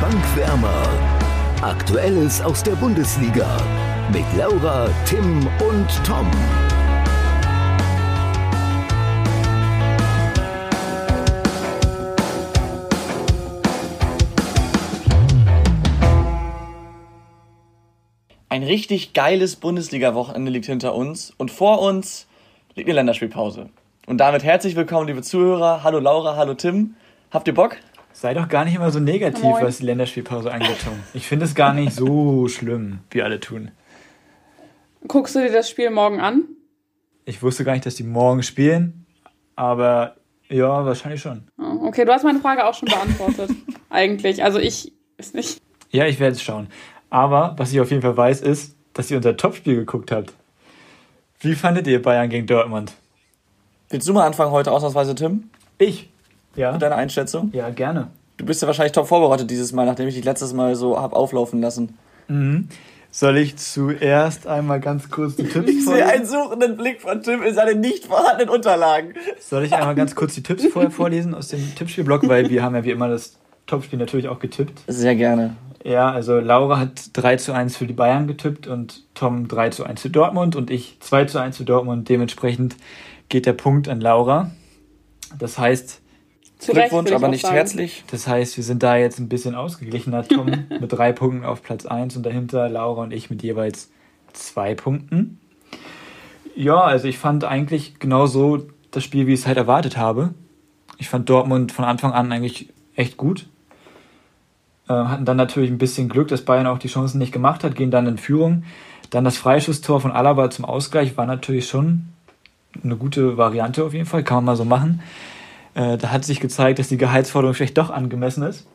Bankwärmer. Aktuelles aus der Bundesliga mit Laura, Tim und Tom. Ein richtig geiles Bundesliga-Wochenende liegt hinter uns und vor uns liegt eine Länderspielpause. Und damit herzlich willkommen, liebe Zuhörer. Hallo Laura, hallo Tim. Habt ihr Bock? Sei doch gar nicht immer so negativ, Moin. was die Länderspielpause angeht. Ich finde es gar nicht so schlimm, wie alle tun. Guckst du dir das Spiel morgen an? Ich wusste gar nicht, dass die morgen spielen, aber ja, wahrscheinlich schon. Oh, okay, du hast meine Frage auch schon beantwortet. Eigentlich. Also ich ist nicht. Ja, ich werde es schauen. Aber was ich auf jeden Fall weiß, ist, dass ihr unser Topspiel geguckt habt. Wie fandet ihr Bayern gegen Dortmund? Willst du mal anfangen heute ausnahmsweise, Tim? Ich? Ja. Mit deiner Einschätzung? Ja, gerne. Du bist ja wahrscheinlich top vorbereitet dieses Mal, nachdem ich dich letztes Mal so hab auflaufen lassen. Mhm. Soll ich zuerst einmal ganz kurz die Tipps Ich sehe einen suchenden Blick von Tim in seinen nicht vorhandenen Unterlagen. Soll ich einmal ganz kurz die Tipps vorher vorlesen aus dem Tippspielblock, weil wir haben ja wie immer das Topspiel natürlich auch getippt. Sehr gerne. Ja, also Laura hat 3 zu 1 für die Bayern getippt und Tom 3 zu 1 für Dortmund und ich 2 zu 1 für Dortmund. Dementsprechend geht der Punkt an Laura. Das heißt, Glückwunsch, aber nicht sagen. herzlich. Das heißt, wir sind da jetzt ein bisschen ausgeglichener, Tom, mit drei Punkten auf Platz 1 und dahinter Laura und ich mit jeweils zwei Punkten. Ja, also ich fand eigentlich genauso das Spiel, wie ich es halt erwartet habe. Ich fand Dortmund von Anfang an eigentlich echt gut. Äh, hatten dann natürlich ein bisschen Glück, dass Bayern auch die Chancen nicht gemacht hat, gehen dann in Führung. Dann das Freischusstor von Alaba zum Ausgleich war natürlich schon eine gute Variante auf jeden Fall, kann man mal so machen. Äh, da hat sich gezeigt, dass die Gehaltsforderung vielleicht doch angemessen ist.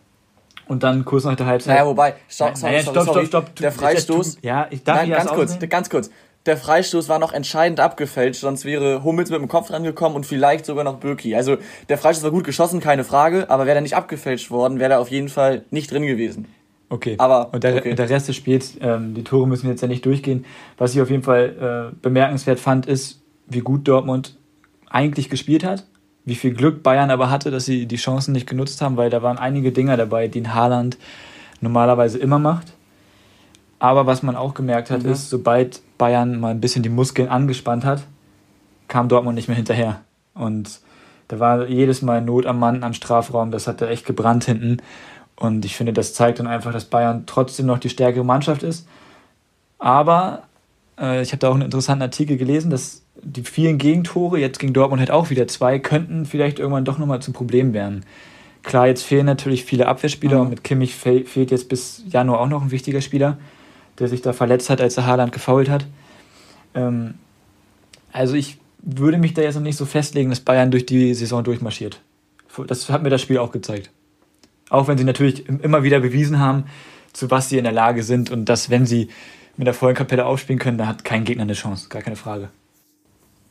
Und dann kurz nach der Halbzeit. Naja, wobei, stopp, sorry, naja, stopp, stopp, stopp, stopp, Der Freistoß. Ja, ich darf Nein, ganz kurz, ganz kurz. Der Freistoß war noch entscheidend abgefälscht, sonst wäre Hummels mit dem Kopf rangekommen und vielleicht sogar noch Birki. Also der Freistoß war gut geschossen, keine Frage, aber wäre der nicht abgefälscht worden, wäre er auf jeden Fall nicht drin gewesen. Okay. Aber und der, okay. der Rest des Spiels, ähm, die Tore müssen jetzt ja nicht durchgehen. Was ich auf jeden Fall äh, bemerkenswert fand, ist, wie gut Dortmund eigentlich gespielt hat wie viel Glück Bayern aber hatte, dass sie die Chancen nicht genutzt haben, weil da waren einige Dinger dabei, die ein Haaland normalerweise immer macht. Aber was man auch gemerkt hat, mhm. ist, sobald Bayern mal ein bisschen die Muskeln angespannt hat, kam Dortmund nicht mehr hinterher. Und da war jedes Mal Not am Mann am Strafraum, das hat da echt gebrannt hinten. Und ich finde, das zeigt dann einfach, dass Bayern trotzdem noch die stärkere Mannschaft ist. Aber äh, ich habe da auch einen interessanten Artikel gelesen, dass die vielen Gegentore, jetzt gegen Dortmund halt auch wieder zwei, könnten vielleicht irgendwann doch nochmal zum Problem werden. Klar, jetzt fehlen natürlich viele Abwehrspieler mhm. und mit Kimmich fehlt jetzt bis Januar auch noch ein wichtiger Spieler, der sich da verletzt hat, als er Haaland gefault hat. Ähm, also ich würde mich da jetzt noch nicht so festlegen, dass Bayern durch die Saison durchmarschiert. Das hat mir das Spiel auch gezeigt. Auch wenn sie natürlich immer wieder bewiesen haben, zu was sie in der Lage sind und dass, wenn sie mit der vollen Kapelle aufspielen können, da hat kein Gegner eine Chance, gar keine Frage.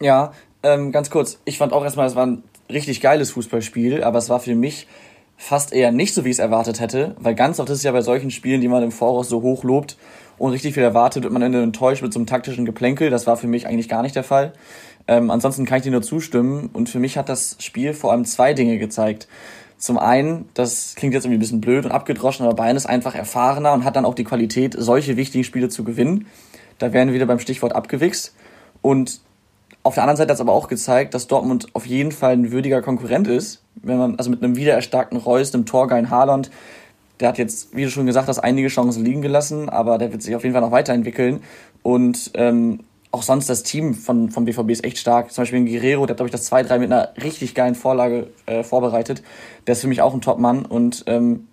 Ja, ähm, ganz kurz. Ich fand auch erstmal, es war ein richtig geiles Fußballspiel, aber es war für mich fast eher nicht so, wie ich es erwartet hätte, weil ganz oft ist es ja bei solchen Spielen, die man im Voraus so hoch lobt und richtig viel erwartet, wird man dann enttäuscht mit so einem taktischen Geplänkel. Das war für mich eigentlich gar nicht der Fall. Ähm, ansonsten kann ich dir nur zustimmen und für mich hat das Spiel vor allem zwei Dinge gezeigt. Zum einen, das klingt jetzt irgendwie ein bisschen blöd und abgedroschen, aber Bayern ist einfach erfahrener und hat dann auch die Qualität, solche wichtigen Spiele zu gewinnen. Da werden wir wieder beim Stichwort abgewichst. Und auf der anderen Seite hat es aber auch gezeigt, dass Dortmund auf jeden Fall ein würdiger Konkurrent ist. Wenn man, also mit einem wiedererstarkten Reus, einem Torgeilen Haaland, der hat jetzt, wie du schon gesagt hast, einige Chancen liegen gelassen, aber der wird sich auf jeden Fall noch weiterentwickeln. Und ähm, auch sonst das Team von, vom BVB ist echt stark. Zum Beispiel ein Guerrero, der hat, glaube ich, das 2-3 mit einer richtig geilen Vorlage äh, vorbereitet. Der ist für mich auch ein Top-Mann. Und ähm,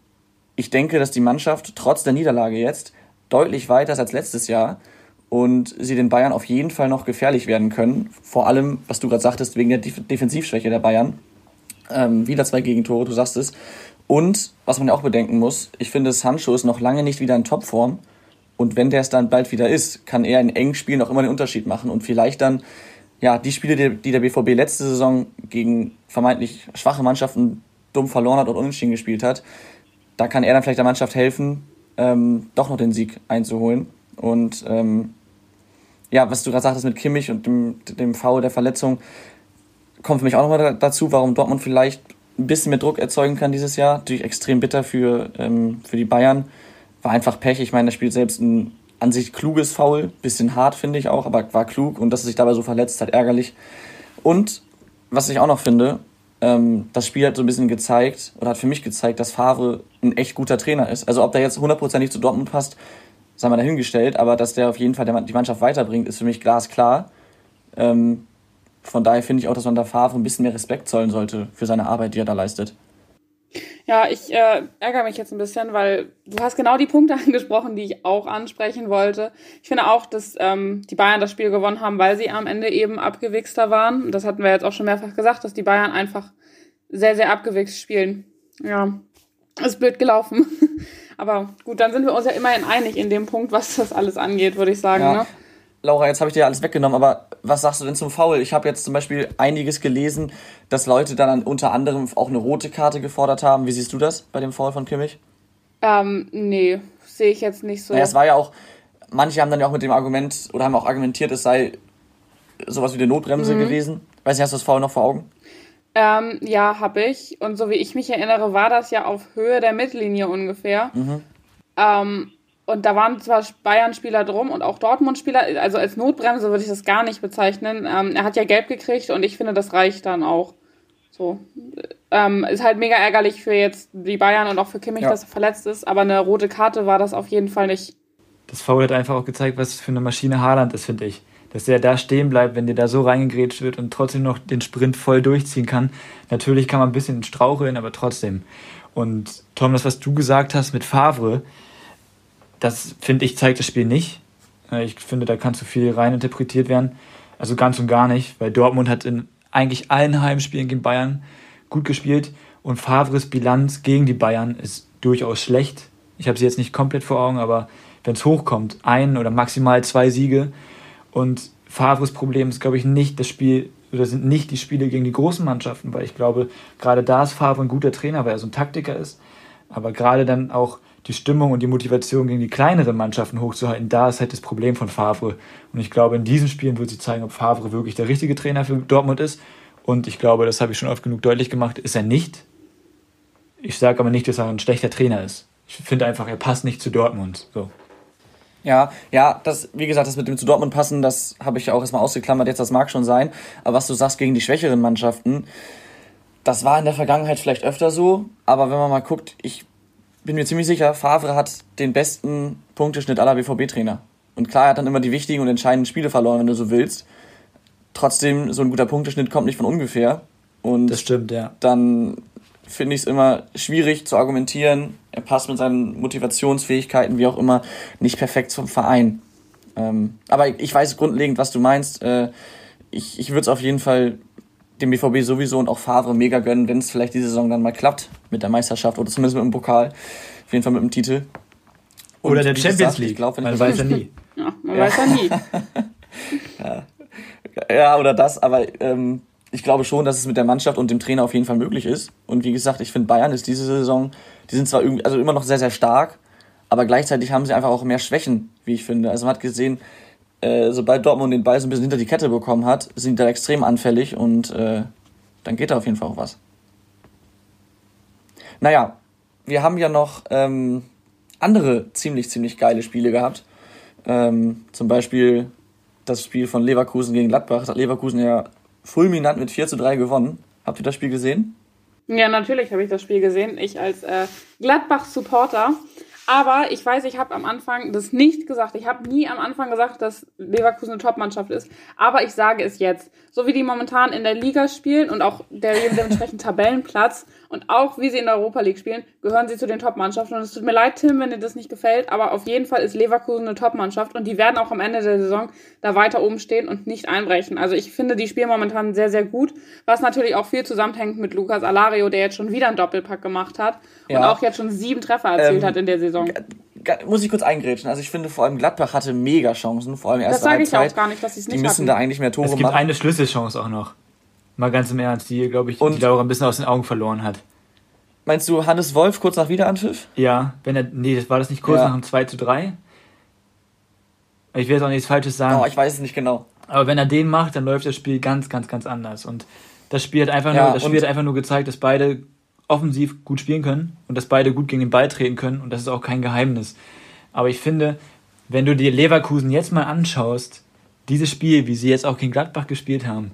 ich denke, dass die Mannschaft trotz der Niederlage jetzt deutlich weiter ist als letztes Jahr und sie den Bayern auf jeden Fall noch gefährlich werden können. Vor allem, was du gerade sagtest, wegen der Defensivschwäche der Bayern. Ähm, wieder zwei Gegentore, du sagst es. Und was man ja auch bedenken muss, ich finde, Sancho ist noch lange nicht wieder in Topform. Und wenn der es dann bald wieder ist, kann er in engen Spielen auch immer den Unterschied machen und vielleicht dann, ja, die Spiele, die der BVB letzte Saison gegen vermeintlich schwache Mannschaften dumm verloren hat und unentschieden gespielt hat, da kann er dann vielleicht der Mannschaft helfen, ähm, doch noch den Sieg einzuholen. Und ähm, ja, was du gerade sagtest mit Kimmich und dem, dem Foul der Verletzung, kommt für mich auch nochmal dazu, warum Dortmund vielleicht ein bisschen mehr Druck erzeugen kann dieses Jahr. Natürlich extrem bitter für, ähm, für die Bayern. War einfach Pech. Ich meine, er spielt selbst ein an sich kluges Foul. Bisschen hart, finde ich auch, aber war klug. Und dass er sich dabei so verletzt hat, ärgerlich. Und was ich auch noch finde, ähm, das Spiel hat so ein bisschen gezeigt, oder hat für mich gezeigt, dass Favre ein echt guter Trainer ist. Also ob der jetzt hundertprozentig zu Dortmund passt, sei mal dahingestellt, aber dass der auf jeden Fall die Mannschaft weiterbringt, ist für mich glasklar. Ähm, von daher finde ich auch, dass man da Favre ein bisschen mehr Respekt zollen sollte für seine Arbeit, die er da leistet. Ja, ich äh, ärgere mich jetzt ein bisschen, weil du hast genau die Punkte angesprochen, die ich auch ansprechen wollte. Ich finde auch, dass ähm, die Bayern das Spiel gewonnen haben, weil sie am Ende eben abgewichster waren. Das hatten wir jetzt auch schon mehrfach gesagt, dass die Bayern einfach sehr, sehr abgewichst spielen. Ja, ist blöd gelaufen. Aber gut, dann sind wir uns ja immerhin einig in dem Punkt, was das alles angeht, würde ich sagen. Ja. Ne? Laura, jetzt habe ich dir alles weggenommen, aber was sagst du denn zum Foul? Ich habe jetzt zum Beispiel einiges gelesen, dass Leute dann unter anderem auch eine rote Karte gefordert haben. Wie siehst du das bei dem Foul von Kimmich? Ähm, nee, sehe ich jetzt nicht so. Naja, es war ja auch, manche haben dann ja auch mit dem Argument oder haben auch argumentiert, es sei sowas wie eine Notbremse mhm. gewesen. Weiß nicht, hast du das Foul noch vor Augen? Ähm, ja, habe ich. Und so wie ich mich erinnere, war das ja auf Höhe der Mittellinie ungefähr. Mhm. Ähm, und da waren zwar Bayern-Spieler drum und auch Dortmund-Spieler, also als Notbremse würde ich das gar nicht bezeichnen. Ähm, er hat ja gelb gekriegt und ich finde, das reicht dann auch. So. Ähm, ist halt mega ärgerlich für jetzt die Bayern und auch für Kimmich, ja. dass er verletzt ist, aber eine rote Karte war das auf jeden Fall nicht. Das Foul hat einfach auch gezeigt, was für eine Maschine Haaland ist, finde ich. Dass der da stehen bleibt, wenn der da so reingegrätscht wird und trotzdem noch den Sprint voll durchziehen kann. Natürlich kann man ein bisschen straucheln, aber trotzdem. Und Tom, das, was du gesagt hast mit Favre, das finde ich, zeigt das Spiel nicht. Äh, ich finde, da kann zu viel reininterpretiert werden. Also ganz und gar nicht, weil Dortmund hat in eigentlich allen Heimspielen gegen Bayern gut gespielt und Favres Bilanz gegen die Bayern ist durchaus schlecht. Ich habe sie jetzt nicht komplett vor Augen, aber wenn es hochkommt, ein oder maximal zwei Siege. Und Favres Problem ist, glaube ich, nicht das Spiel oder sind nicht die Spiele gegen die großen Mannschaften, weil ich glaube, gerade da ist Favre ein guter Trainer, weil er so ein Taktiker ist. Aber gerade dann auch die Stimmung und die Motivation gegen die kleineren Mannschaften hochzuhalten, da ist halt das Problem von Favre. Und ich glaube, in diesen Spielen wird sie zeigen, ob Favre wirklich der richtige Trainer für Dortmund ist. Und ich glaube, das habe ich schon oft genug deutlich gemacht, ist er nicht. Ich sage aber nicht, dass er ein schlechter Trainer ist. Ich finde einfach, er passt nicht zu Dortmund. So. Ja, ja, das, wie gesagt, das mit dem zu Dortmund passen, das habe ich ja auch erstmal ausgeklammert, jetzt das mag schon sein. Aber was du sagst gegen die schwächeren Mannschaften, das war in der Vergangenheit vielleicht öfter so, aber wenn man mal guckt, ich bin mir ziemlich sicher, Favre hat den besten Punkteschnitt aller BVB-Trainer. Und klar, er hat dann immer die wichtigen und entscheidenden Spiele verloren, wenn du so willst. Trotzdem, so ein guter Punkteschnitt kommt nicht von ungefähr. Und das stimmt, ja. Dann finde ich es immer schwierig zu argumentieren. Er passt mit seinen Motivationsfähigkeiten, wie auch immer, nicht perfekt zum Verein. Ähm, aber ich weiß grundlegend, was du meinst. Äh, ich ich würde es auf jeden Fall dem BVB sowieso und auch Favre mega gönnen, wenn es vielleicht diese Saison dann mal klappt mit der Meisterschaft oder zumindest mit dem Pokal. Auf jeden Fall mit dem Titel. Und oder der Champions gesagt, League. Glaub, man weiß ja nie. Ja, man ja. weiß ja nie. ja. ja, oder das, aber ähm, ich glaube schon, dass es mit der Mannschaft und dem Trainer auf jeden Fall möglich ist. Und wie gesagt, ich finde Bayern ist diese Saison, die sind zwar irgendwie, also immer noch sehr, sehr stark, aber gleichzeitig haben sie einfach auch mehr Schwächen, wie ich finde. Also man hat gesehen, äh, sobald Dortmund den Ball so ein bisschen hinter die Kette bekommen hat, sind die da extrem anfällig und äh, dann geht da auf jeden Fall auch was. Naja, wir haben ja noch ähm, andere ziemlich, ziemlich geile Spiele gehabt. Ähm, zum Beispiel das Spiel von Leverkusen gegen Gladbach. Das hat Leverkusen ja fulminant mit 4 zu 3 gewonnen. Habt ihr das Spiel gesehen? Ja, natürlich habe ich das Spiel gesehen. Ich als äh, Gladbach-Supporter aber ich weiß, ich habe am Anfang das nicht gesagt. Ich habe nie am Anfang gesagt, dass Leverkusen eine Top-Mannschaft ist. Aber ich sage es jetzt. So wie die momentan in der Liga spielen und auch der dementsprechend Tabellenplatz und auch wie sie in der Europa League spielen, gehören sie zu den Top-Mannschaften. Und es tut mir leid, Tim, wenn dir das nicht gefällt, aber auf jeden Fall ist Leverkusen eine Top-Mannschaft und die werden auch am Ende der Saison da weiter oben stehen und nicht einbrechen. Also ich finde, die spielen momentan sehr, sehr gut, was natürlich auch viel zusammenhängt mit Lukas Alario, der jetzt schon wieder einen Doppelpack gemacht hat ja. und auch jetzt schon sieben Treffer erzielt ähm, hat in der Saison. Muss ich kurz eingrätschen. Also ich finde vor allem Gladbach hatte mega Chancen, vor allem erst Das sage ich auch gar nicht, dass sie es nicht Die müssen hatten. da eigentlich mehr Tore machen. Es gibt eine Schlüsselchance auch noch. Mal ganz im Ernst, die, glaube ich, und die Laura ein bisschen aus den Augen verloren hat. Meinst du Hannes Wolf kurz nach Wiederanpfiff? Ja, wenn er. Nee, das war das nicht kurz ja. nach dem 2 zu 3? Ich will jetzt auch nichts Falsches sagen. Oh, ich weiß es nicht genau. Aber wenn er den macht, dann läuft das Spiel ganz, ganz, ganz anders. Und das Spiel hat einfach, ja, nur, das Spiel hat einfach nur gezeigt, dass beide offensiv gut spielen können und dass beide gut gegen den Ball treten können und das ist auch kein Geheimnis. Aber ich finde, wenn du dir Leverkusen jetzt mal anschaust, dieses Spiel, wie sie jetzt auch gegen Gladbach gespielt haben,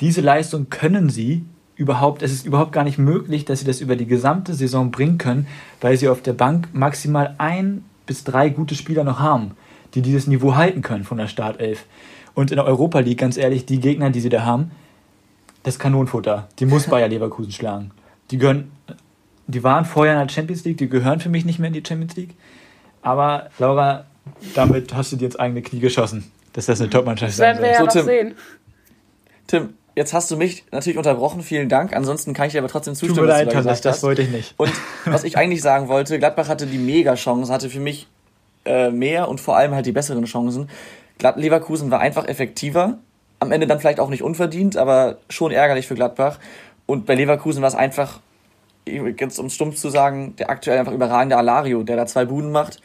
diese Leistung können sie überhaupt, es ist überhaupt gar nicht möglich, dass sie das über die gesamte Saison bringen können, weil sie auf der Bank maximal ein bis drei gute Spieler noch haben, die dieses Niveau halten können von der Startelf. Und in der Europa League, ganz ehrlich, die Gegner, die sie da haben, das Kanonenfutter. Die muss Bayer Leverkusen schlagen. Die gehören, die waren vorher in der Champions League, die gehören für mich nicht mehr in die Champions League. Aber Laura, damit hast du dir ins eigene Knie geschossen, dass das eine Top-Mannschaft ist. werden wir ja so, noch Tim, sehen. Tim, jetzt hast du mich natürlich unterbrochen, vielen Dank. Ansonsten kann ich dir aber trotzdem zustimmen, Tut mir leid, was das wollte ich nicht. Und was ich eigentlich sagen wollte, Gladbach hatte die Mega-Chance, hatte für mich äh, mehr und vor allem halt die besseren Chancen. Glad Leverkusen war einfach effektiver, am Ende dann vielleicht auch nicht unverdient, aber schon ärgerlich für Gladbach. Und bei Leverkusen war es einfach, jetzt um stumpf zu sagen, der aktuell einfach überragende Alario, der da zwei Buden macht.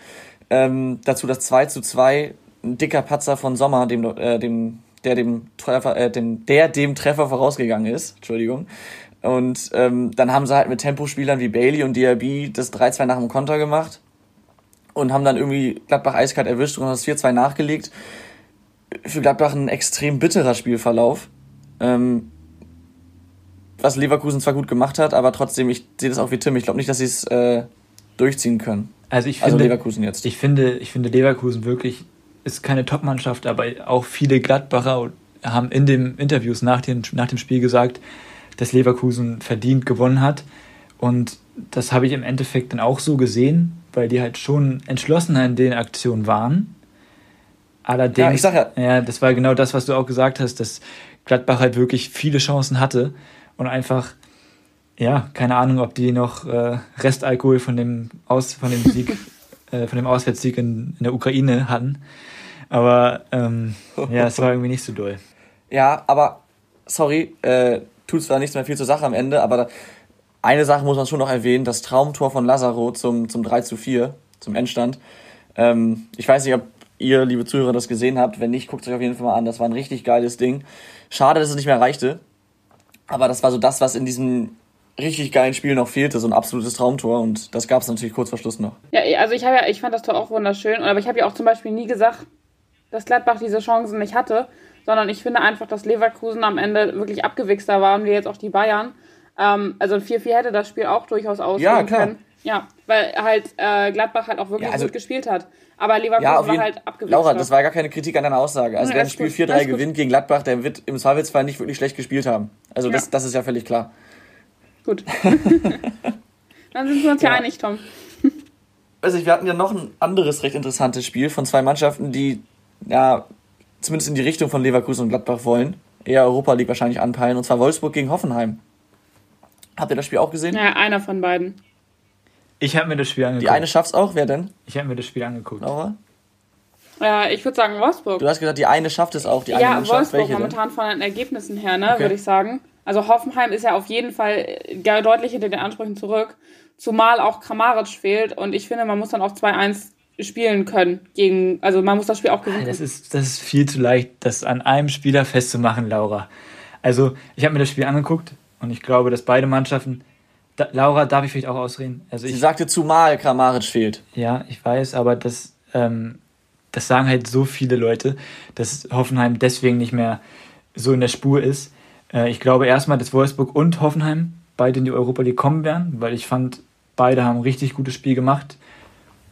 Ähm, dazu das 2 zu 2, ein dicker Patzer von Sommer, dem, äh, dem, der, dem Treffer, äh, dem, der dem Treffer vorausgegangen ist. Entschuldigung. Und ähm, dann haben sie halt mit Tempospielern wie Bailey und DRB das 3-2 nach dem Konter gemacht und haben dann irgendwie Gladbach eiskalt erwischt und das 4-2 nachgelegt für Gladbach ein extrem bitterer Spielverlauf. Ähm, was Leverkusen zwar gut gemacht hat, aber trotzdem, ich sehe das auch wie Tim. Ich glaube nicht, dass sie es äh, durchziehen können. Also ich also finde, also Leverkusen jetzt. Ich finde, ich finde Leverkusen wirklich ist keine Top-Mannschaft, aber auch viele Gladbacher haben in den Interviews nach dem, nach dem Spiel gesagt, dass Leverkusen verdient gewonnen hat. Und das habe ich im Endeffekt dann auch so gesehen, weil die halt schon entschlossener in den Aktionen waren. Allerdings, ja, ich sag ja. ja, das war genau das, was du auch gesagt hast, dass Gladbach halt wirklich viele Chancen hatte und einfach, ja, keine Ahnung, ob die noch äh, Restalkohol von dem Aus, von dem Sieg, äh, von dem Auswärtssieg in, in der Ukraine hatten. Aber ähm, ja, es war irgendwie nicht so doll. Ja, aber sorry, äh, tut zwar nichts mehr viel zur Sache am Ende, aber da, eine Sache muss man schon noch erwähnen, das Traumtor von Lazaro zum, zum 3 zu 4, zum Endstand. Ähm, ich weiß nicht, ob ihr, liebe Zuhörer, das gesehen habt. Wenn nicht, guckt es euch auf jeden Fall mal an. Das war ein richtig geiles Ding. Schade, dass es nicht mehr reichte. Aber das war so das, was in diesem richtig geilen Spiel noch fehlte, so ein absolutes Traumtor und das gab es natürlich kurz vor Schluss noch. Ja, also ich ja, ich fand das Tor auch wunderschön, aber ich habe ja auch zum Beispiel nie gesagt, dass Gladbach diese Chancen nicht hatte, sondern ich finde einfach, dass Leverkusen am Ende wirklich abgewichster waren, wie jetzt auch die Bayern. Ähm, also ein 4-4 hätte das Spiel auch durchaus ausgehen ja, klar. können. Ja, weil halt äh, Gladbach halt auch wirklich ja, also, gut gespielt hat. Aber Leverkusen ja, war halt abgewichst. Laura, das war gar keine Kritik an deiner Aussage. Also ja, wer ein Spiel 4-3 gewinnt gegen Gladbach, der wird im Zweifelsfall nicht wirklich schlecht gespielt haben. Also ja. das, das ist ja völlig klar. Gut. Dann sind wir uns ja, ja einig, Tom. also wir hatten ja noch ein anderes recht interessantes Spiel von zwei Mannschaften, die ja zumindest in die Richtung von Leverkusen und Gladbach wollen. Eher Europa League wahrscheinlich anpeilen. Und zwar Wolfsburg gegen Hoffenheim. Habt ihr das Spiel auch gesehen? Ja, einer von beiden. Ich habe mir das Spiel angeguckt. Die eine schafft's auch, wer denn? Ich habe mir das Spiel angeguckt. Laura? Ja, ich würde sagen Wolfsburg. Du hast gesagt, die eine schafft es auch, die eine ja. Wolfsburg Welche momentan denn? von den Ergebnissen her, ne, okay. würde ich sagen. Also Hoffenheim ist ja auf jeden Fall deutlich hinter den Ansprüchen zurück, zumal auch Kramaric fehlt und ich finde, man muss dann auch 2-1 spielen können gegen, also man muss das Spiel auch gewinnen. Das ist, das ist viel zu leicht, das an einem Spieler festzumachen, Laura. Also ich habe mir das Spiel angeguckt und ich glaube, dass beide Mannschaften da, Laura, darf ich vielleicht auch ausreden? Also Sie ich, sagte zumal Kramaric fehlt. Ja, ich weiß, aber das, ähm, das sagen halt so viele Leute, dass Hoffenheim deswegen nicht mehr so in der Spur ist. Äh, ich glaube erstmal, dass Wolfsburg und Hoffenheim beide in die Europa League kommen werden, weil ich fand, beide haben ein richtig gutes Spiel gemacht.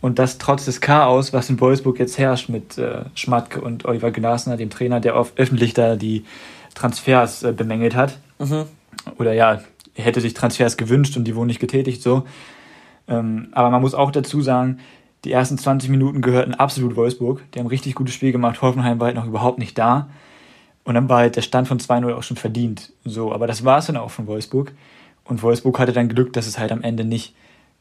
Und das trotz des Chaos, was in Wolfsburg jetzt herrscht mit äh, Schmatke und Oliver Glasner, dem Trainer, der oft öffentlich da die Transfers äh, bemängelt hat. Mhm. Oder ja, er hätte sich Transfers gewünscht und die wurden nicht getätigt, so. Ähm, aber man muss auch dazu sagen, die ersten 20 Minuten gehörten absolut Wolfsburg. Die haben ein richtig gutes Spiel gemacht. Hoffenheim war halt noch überhaupt nicht da. Und dann war halt der Stand von 2-0 auch schon verdient. So, aber das war es dann auch von Wolfsburg. Und Wolfsburg hatte dann Glück, dass es halt am Ende nicht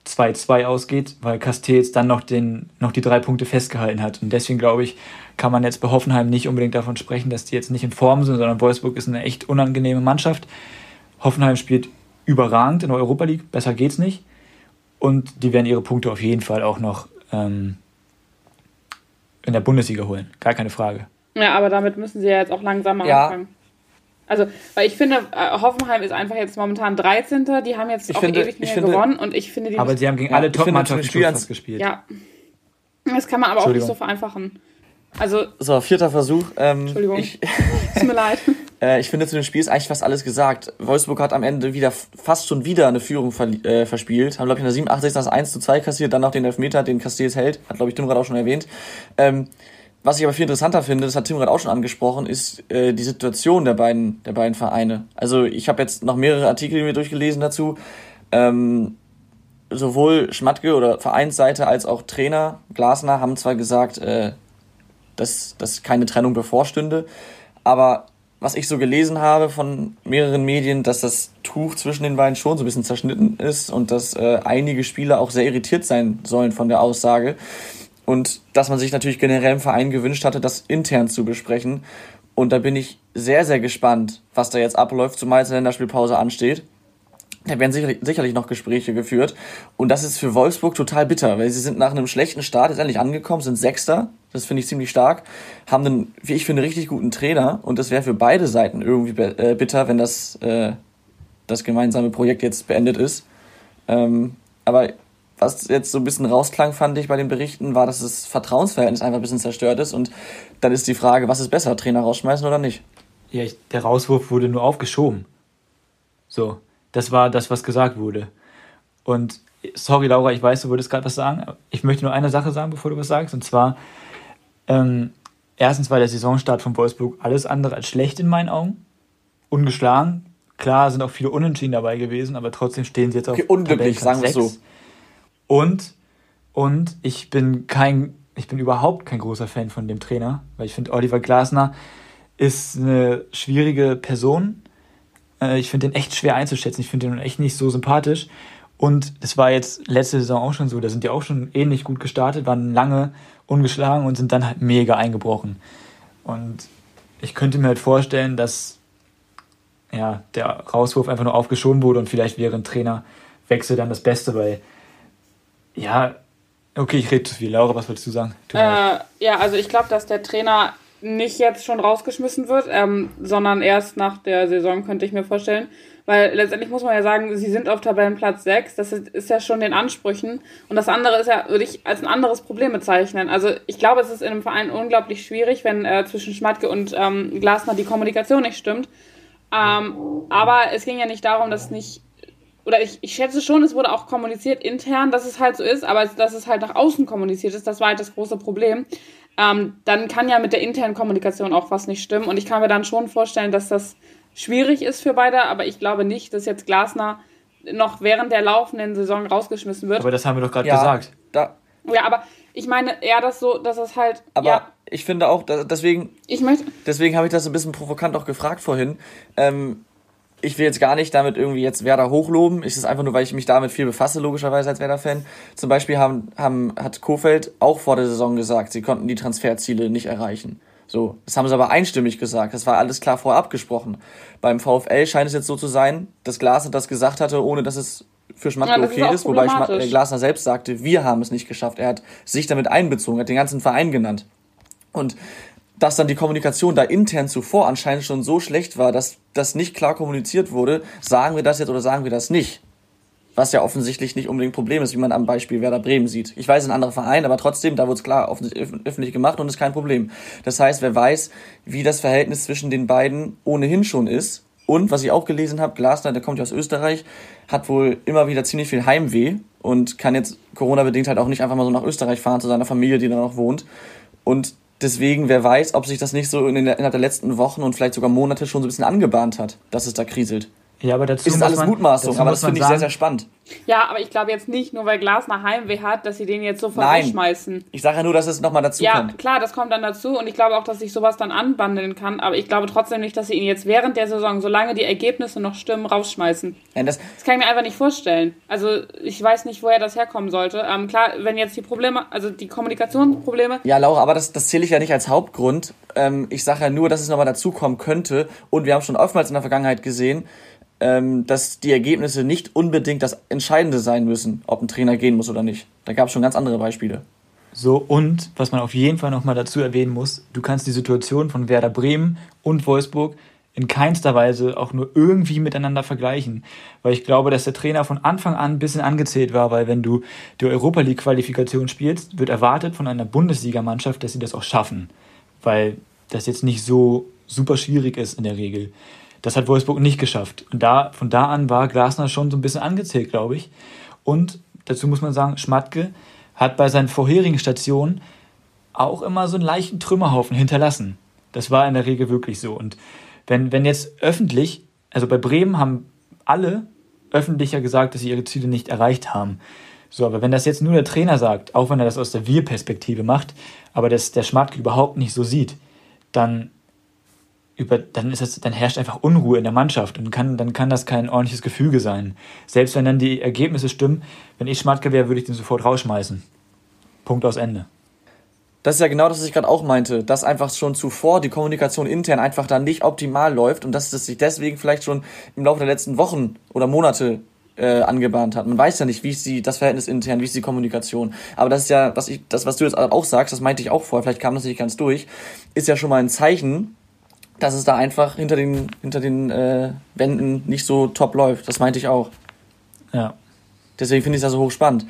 2-2 ausgeht, weil Castells dann noch, den, noch die drei Punkte festgehalten hat. Und deswegen glaube ich, kann man jetzt bei Hoffenheim nicht unbedingt davon sprechen, dass die jetzt nicht in Form sind, sondern Wolfsburg ist eine echt unangenehme Mannschaft. Hoffenheim spielt überragend in der Europa League, besser geht's nicht. Und die werden ihre Punkte auf jeden Fall auch noch ähm, in der Bundesliga holen, gar keine Frage. Ja, aber damit müssen sie ja jetzt auch langsam ja. anfangen. Also, weil ich finde, äh, Hoffenheim ist einfach jetzt momentan 13. Die haben jetzt ich auch finde, ewig nicht mehr gewonnen und ich finde, die Aber sie haben gegen alle Top-Mannschaften gespielt. Ja. Das kann man aber auch nicht so vereinfachen. Also. So, vierter Versuch. Ähm, Entschuldigung. Ich, Tut mir leid. äh, ich finde, zu dem Spiel ist eigentlich fast alles gesagt. Wolfsburg hat am Ende wieder fast schon wieder eine Führung ver äh, verspielt. Haben, glaube ich, in der 87. das 1 zu 2 kassiert, dann noch den Elfmeter, den Castells hält. Hat, glaube ich, Tim gerade auch schon erwähnt. Ähm, was ich aber viel interessanter finde, das hat Tim gerade auch schon angesprochen, ist äh, die Situation der beiden, der beiden Vereine. Also ich habe jetzt noch mehrere Artikel mir durchgelesen dazu. Ähm, sowohl Schmatke oder Vereinsseite als auch Trainer Glasner haben zwar gesagt, äh, dass, dass keine Trennung bevorstünde, aber was ich so gelesen habe von mehreren Medien, dass das Tuch zwischen den beiden schon so ein bisschen zerschnitten ist und dass äh, einige Spieler auch sehr irritiert sein sollen von der Aussage. Und dass man sich natürlich generell im Verein gewünscht hatte, das intern zu besprechen. Und da bin ich sehr, sehr gespannt, was da jetzt abläuft, zumal jetzt eine Länderspielpause ansteht. Da werden sicherlich, sicherlich noch Gespräche geführt. Und das ist für Wolfsburg total bitter, weil sie sind nach einem schlechten Start jetzt endlich angekommen, sind Sechster. Das finde ich ziemlich stark. Haben einen, wie ich finde, richtig guten Trainer. Und das wäre für beide Seiten irgendwie äh, bitter, wenn das, äh, das gemeinsame Projekt jetzt beendet ist. Ähm, aber was jetzt so ein bisschen rausklang, fand ich bei den Berichten, war, dass das Vertrauensverhältnis einfach ein bisschen zerstört ist. Und dann ist die Frage, was ist besser, Trainer rausschmeißen oder nicht? Ja, ich, der Rauswurf wurde nur aufgeschoben. So. Das war das, was gesagt wurde. Und sorry, Laura, ich weiß, du würdest gerade was sagen. Ich möchte nur eine Sache sagen, bevor du was sagst. Und zwar, ähm, erstens war der Saisonstart von Wolfsburg alles andere als schlecht in meinen Augen. Ungeschlagen. Klar sind auch viele Unentschieden dabei gewesen, aber trotzdem stehen sie jetzt okay, auf unglücklich, sagen wir es so. Und, und ich bin kein, ich bin überhaupt kein großer Fan von dem Trainer, weil ich finde, Oliver Glasner ist eine schwierige Person äh, ich finde den echt schwer einzuschätzen. Ich finde den echt nicht so sympathisch. Und das war jetzt letzte Saison auch schon so. Da sind die auch schon ähnlich gut gestartet, waren lange ungeschlagen und sind dann halt mega eingebrochen. Und ich könnte mir halt vorstellen, dass ja, der Rauswurf einfach nur aufgeschoben wurde und vielleicht wäre ein Trainerwechsel dann das Beste, weil ja, okay, ich rede zu viel. Laura, was würdest du sagen? Äh, ja, also ich glaube, dass der Trainer nicht jetzt schon rausgeschmissen wird, ähm, sondern erst nach der Saison, könnte ich mir vorstellen. Weil letztendlich muss man ja sagen, sie sind auf Tabellenplatz 6, das ist ja schon den Ansprüchen. Und das andere ist ja, würde ich als ein anderes Problem bezeichnen. Also ich glaube, es ist in einem Verein unglaublich schwierig, wenn äh, zwischen Schmatke und ähm, Glasner die Kommunikation nicht stimmt. Ähm, aber es ging ja nicht darum, dass nicht oder ich, ich schätze schon, es wurde auch kommuniziert intern, dass es halt so ist, aber dass es halt nach außen kommuniziert ist, das war halt das große Problem ähm, dann kann ja mit der internen Kommunikation auch was nicht stimmen. Und ich kann mir dann schon vorstellen, dass das schwierig ist für beide, aber ich glaube nicht, dass jetzt Glasner noch während der laufenden Saison rausgeschmissen wird. Aber das haben wir doch gerade ja, gesagt. Da, ja, aber ich meine eher das so, dass es halt. Aber ja, ich finde auch, deswegen. Ich möchte. Deswegen habe ich das ein bisschen provokant auch gefragt vorhin. Ähm, ich will jetzt gar nicht damit irgendwie jetzt Werder hochloben. Es ist einfach nur, weil ich mich damit viel befasse, logischerweise als Werder-Fan. Zum Beispiel haben, haben, hat Kofeld auch vor der Saison gesagt, sie konnten die Transferziele nicht erreichen. So, das haben sie aber einstimmig gesagt. Das war alles klar vorher abgesprochen. Beim VfL scheint es jetzt so zu sein, dass Glasner das gesagt hatte, ohne dass es für Schmatke ja, okay ist, ist wobei Schmatke, Glasner selbst sagte, wir haben es nicht geschafft. Er hat sich damit einbezogen, hat den ganzen Verein genannt. Und dass dann die Kommunikation da intern zuvor anscheinend schon so schlecht war, dass das nicht klar kommuniziert wurde, sagen wir das jetzt oder sagen wir das nicht. Was ja offensichtlich nicht unbedingt ein Problem ist, wie man am Beispiel Werder Bremen sieht. Ich weiß, ein anderer Verein, aber trotzdem, da wurde es klar öffentlich gemacht und ist kein Problem. Das heißt, wer weiß, wie das Verhältnis zwischen den beiden ohnehin schon ist. Und was ich auch gelesen habe, Glasner, der kommt ja aus Österreich, hat wohl immer wieder ziemlich viel Heimweh und kann jetzt Corona-bedingt halt auch nicht einfach mal so nach Österreich fahren zu seiner Familie, die da noch wohnt. Und Deswegen, wer weiß, ob sich das nicht so innerhalb der letzten Wochen und vielleicht sogar Monate schon so ein bisschen angebahnt hat, dass es da kriselt. Ja, aber dazu ist alles man, Mutmaßung, aber das finde ich sehr, sehr spannend. Ja, aber ich glaube jetzt nicht, nur weil Glasner Heimweh hat, dass sie den jetzt sofort Nein. wegschmeißen. Ich sage ja nur, dass es nochmal dazu ja, kommt. Ja, klar, das kommt dann dazu und ich glaube auch, dass sich sowas dann anbandeln kann, aber ich glaube trotzdem nicht, dass sie ihn jetzt während der Saison, solange die Ergebnisse noch stimmen, rausschmeißen. Ja, das, das, kann ich mir einfach nicht vorstellen. Also ich weiß nicht, woher das herkommen sollte. Ähm, klar, wenn jetzt die Probleme, also die Kommunikationsprobleme. Ja, Laura, aber das, das zähle ich ja nicht als Hauptgrund. Ähm, ich sage ja nur, dass es nochmal dazu kommen könnte und wir haben schon oftmals in der Vergangenheit gesehen, ähm, dass die Ergebnisse nicht unbedingt das Entscheidende sein müssen, ob ein Trainer gehen muss oder nicht. Da gab es schon ganz andere Beispiele. So, und was man auf jeden Fall nochmal dazu erwähnen muss, du kannst die Situation von Werder Bremen und Wolfsburg in keinster Weise auch nur irgendwie miteinander vergleichen. Weil ich glaube, dass der Trainer von Anfang an ein bisschen angezählt war, weil wenn du die Europa League Qualifikation spielst, wird erwartet von einer Bundesligamannschaft, dass sie das auch schaffen. Weil das jetzt nicht so super schwierig ist in der Regel. Das hat Wolfsburg nicht geschafft. Und da, von da an war Glasner schon so ein bisschen angezählt, glaube ich. Und dazu muss man sagen, Schmatke hat bei seinen vorherigen Stationen auch immer so einen leichten Trümmerhaufen hinterlassen. Das war in der Regel wirklich so. Und wenn, wenn jetzt öffentlich, also bei Bremen haben alle öffentlicher gesagt, dass sie ihre Ziele nicht erreicht haben. So, aber wenn das jetzt nur der Trainer sagt, auch wenn er das aus der Wir-Perspektive macht, aber das der Schmatke überhaupt nicht so sieht, dann über, dann ist das, dann herrscht einfach Unruhe in der Mannschaft und kann, dann kann das kein ordentliches Gefüge sein. Selbst wenn dann die Ergebnisse stimmen, wenn ich Schmatke wäre, würde ich den sofort rausschmeißen. Punkt aus Ende. Das ist ja genau das, was ich gerade auch meinte, dass einfach schon zuvor die Kommunikation intern einfach dann nicht optimal läuft und dass es sich deswegen vielleicht schon im Laufe der letzten Wochen oder Monate äh, angebahnt hat. Man weiß ja nicht, wie ist die, das Verhältnis intern, wie ist die Kommunikation. Aber das ist ja, was ich, das, was du jetzt auch sagst, das meinte ich auch vorher, vielleicht kam das nicht ganz durch, ist ja schon mal ein Zeichen, dass es da einfach hinter den, hinter den äh, Wänden nicht so top läuft. Das meinte ich auch. Ja. Deswegen finde ich es ja so hochspannend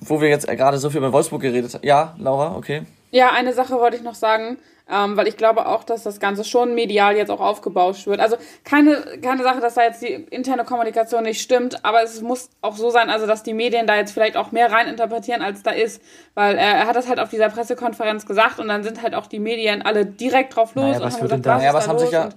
wo wir jetzt gerade so viel über Wolfsburg geredet haben. Ja, Laura, okay. Ja, eine Sache wollte ich noch sagen, ähm, weil ich glaube auch, dass das Ganze schon medial jetzt auch aufgebauscht wird. Also keine, keine Sache, dass da jetzt die interne Kommunikation nicht stimmt, aber es muss auch so sein, also dass die Medien da jetzt vielleicht auch mehr reininterpretieren, als da ist. Weil äh, er hat das halt auf dieser Pressekonferenz gesagt und dann sind halt auch die Medien alle direkt drauf los naja, und haben gesagt, was, naja, was haben sich ja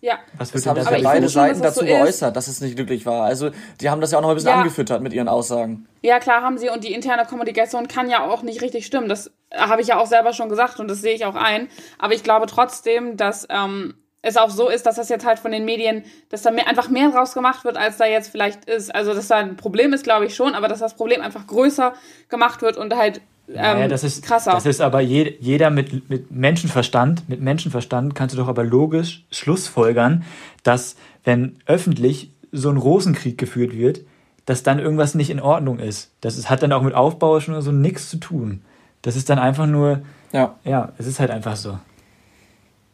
ja. Was wird das haben sich ja beide Seiten dazu so geäußert, dass es nicht glücklich war. Also die haben das ja auch noch ein bisschen ja. angefüttert mit ihren Aussagen. Ja, klar haben sie und die interne Kommunikation kann ja auch nicht richtig stimmen. Das habe ich ja auch selber schon gesagt und das sehe ich auch ein. Aber ich glaube trotzdem, dass ähm, es auch so ist, dass das jetzt halt von den Medien, dass da mehr, einfach mehr draus gemacht wird, als da jetzt vielleicht ist. Also dass da ein Problem ist, glaube ich schon, aber dass das Problem einfach größer gemacht wird und halt ähm, ja, das ist krasser. Das ist aber je, jeder mit, mit Menschenverstand, mit Menschenverstand kannst du doch aber logisch schlussfolgern, dass wenn öffentlich so ein Rosenkrieg geführt wird, dass dann irgendwas nicht in Ordnung ist. Das ist, hat dann auch mit Aufbau schon so nichts zu tun. Das ist dann einfach nur, ja, ja es ist halt einfach so.